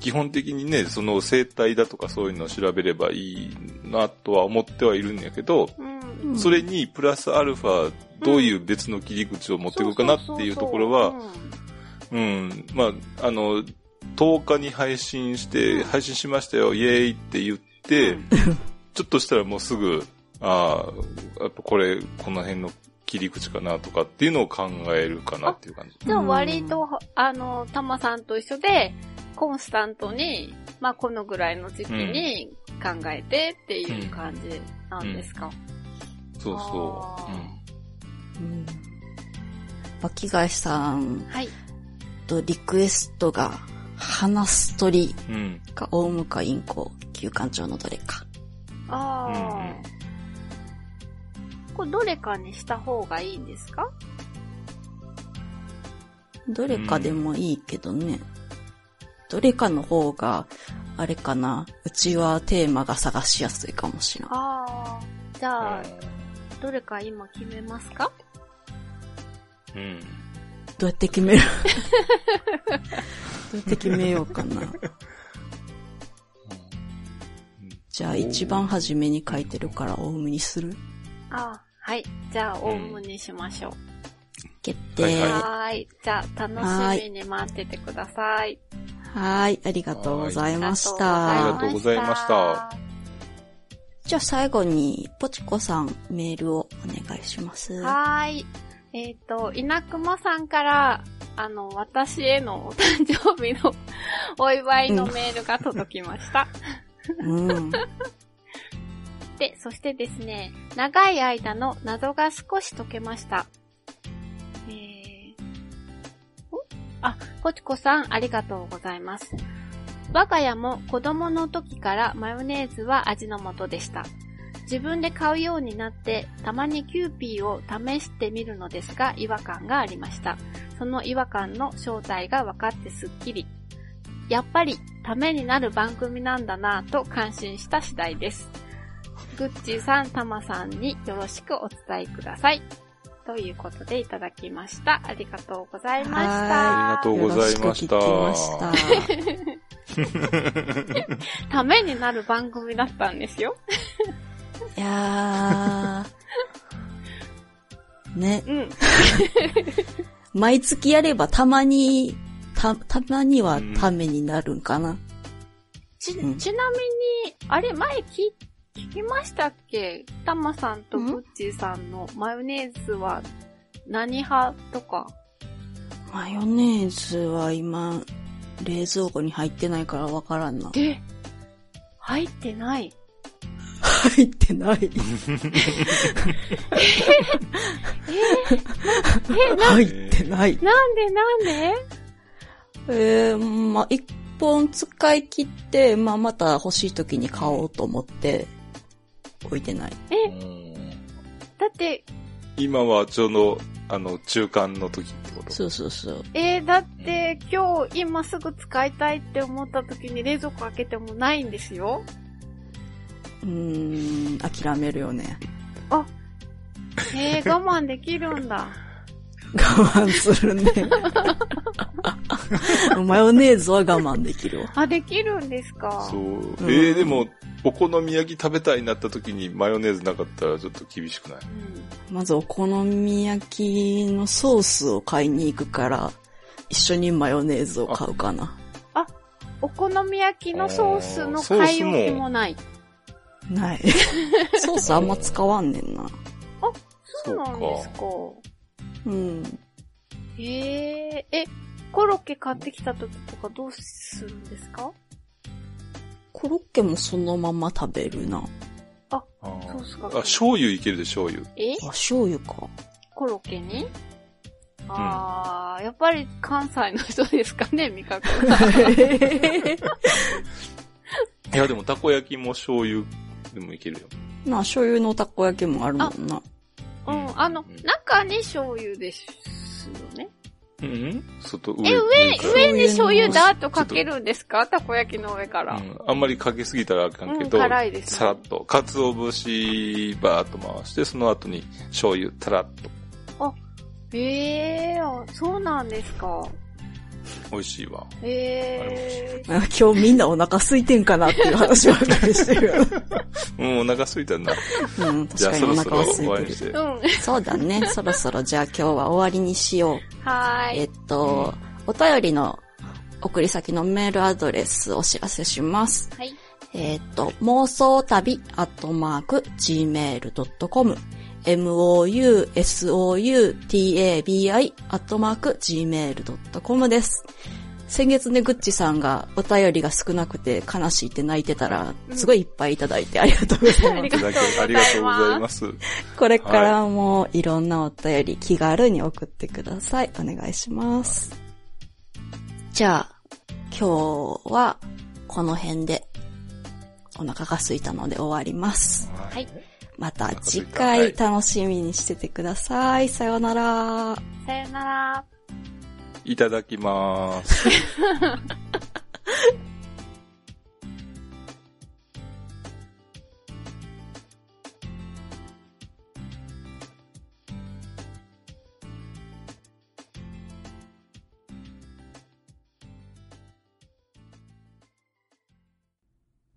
基本的にね、その生態だとかそういうのを調べればいいなとは思ってはいるんやけど、うん。うんそれにプラスアルファ、どういう別の切り口を持っていくかなっていうところは、うん、まあ、あの、10日に配信して、うん配信しましたよ、イエーイって言って、ちょっとしたらもうすぐ、ああ、やっぱこれ、この辺の切り口かなとかっていうのを考えるかなっていう感じ。じゃあ割と、あの、たまさんと一緒で、コンスタントに、まあこのぐらいの時期に考えてっていう感じなんですか、そうそあう。うんうん。巻貝さんはい。とリクエストが、話す鳥うん。か大向かインコ、旧館長のどれか。ああ、うんうんこれどれかにした方がいいんですか？どれかでもいいけどね。どれかの方が、あれかな。うちはテーマが探しやすいかもしれん。どああ。じゃあ、どれか今決めますか？うん。うやって決める？どうやって決めようかな。じゃあ一番初めに書いてるからオウムにする？あ、はい。じゃあ、オウムにしましょう。決定。はい。じゃあ、楽しみに待っててください。はーい。ありがとうございましありたが。とうございました。じゃあ最後に、ポチコさんメールをお願いします。はーい。えっ、と、稲熊さんから、あの、私へのお 誕生日の お祝いのメールが届きました。うん。で、そしてですね、長い間の謎が少し解けました。えー、お？あ、ポチコさんありがとうございます。我が家も子供の時からマヨネーズは味の素でした。自分で買うようになって、たまにキューピーを試してみるのですが、違和感がありました。その違和感の正体が分かってすっきり。やっぱり、ためになる番組なんだなぁと感心した次第です。グッチーさん、タマさんによろしくお伝えください。ということでいただきました。ありがとうございました。ありがとうございましたした。ためになる番組だったんですよ。いやー。ね。うん。毎月やればたまに、た、たまにはためになるんかな。ち、うんちなみに、あれ、前聞、聞きましたっけ？タマさんとグッチーさんのマヨネーズは何派とか？マヨネーズは今、冷蔵庫に入ってないからわからんな。で、入ってない。入ってない。入ってない。なんでなんで？えー、まあ、一本使い切って、まあ、また欲しい時に買おうと思って、置いてない。うんだって、今はちょうど、あの、中間の時ってこと？そうそうそう。えー、だって今日今すぐ使いたいって思った時に冷蔵庫開けてもないんですよ。うーん、諦めるよね。えー、我慢できるんだ。我慢するね。マヨネーズは我慢できるわ。あ、できるんですか？そう。うんえー、でも、お好み焼き食べたいなった時にマヨネーズなかったらちょっと厳しくない？うん。まずお好み焼きのソースを買いに行くから、一緒にマヨネーズを買うかな。お好み焼きのソースの買い置きもない。ない。ソースあんま使わんねんな。そうなんですか。うん。へえ、え、コロッケ買ってきた時とかどうするんですか？コロッケもそのまま食べるな。あそうっすかあ、醤油いけるで醤油。え？あ、醤油か。コロッケに？あー、やっぱり関西の人ですかね、味覚が。いや、でもたこ焼きも醤油でもいけるよ。な、醤油のたこ焼きもあるもんな。うん、あのうん、中に醤油ですよね。うん外、上え、上、上に醤油だーっとかけるんですか？たこ焼きの上から。うん、あんまりかけすぎたらあかんけど、うん辛いですねさらっと、鰹節バーっと回して、その後に醤油たらっと。へえー、そうなんですか。美味しいわ。へえー。今日みんなお腹空いてんかなっていう話ばっかりしてるよ。うん、お腹空いたな。うん、確かにお腹は空いてる。終わりにして。うん。そうだね。そろそろじゃあ今日は終わりにしよう。はーい。えっと、お便りの送り先のメールアドレスお知らせします。はい。えっと、妄想旅アットマーク gmail.com mousoutabi アットマーク gmail.com です。先月ね、グッチさんがお便りが少なくて悲しいって泣いてたら、すごいいっぱいいただいてありがとうございますあり。がとうございますありがとうございます。これからもいろんなお便り気軽に送ってください。お願いします。じゃあ、今日はこの辺でお腹が空いたので終わります。はい。また次回楽しみにしててください。さようなら。さよなら。いただきます。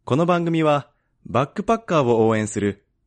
この番組はバックパッカーを応援する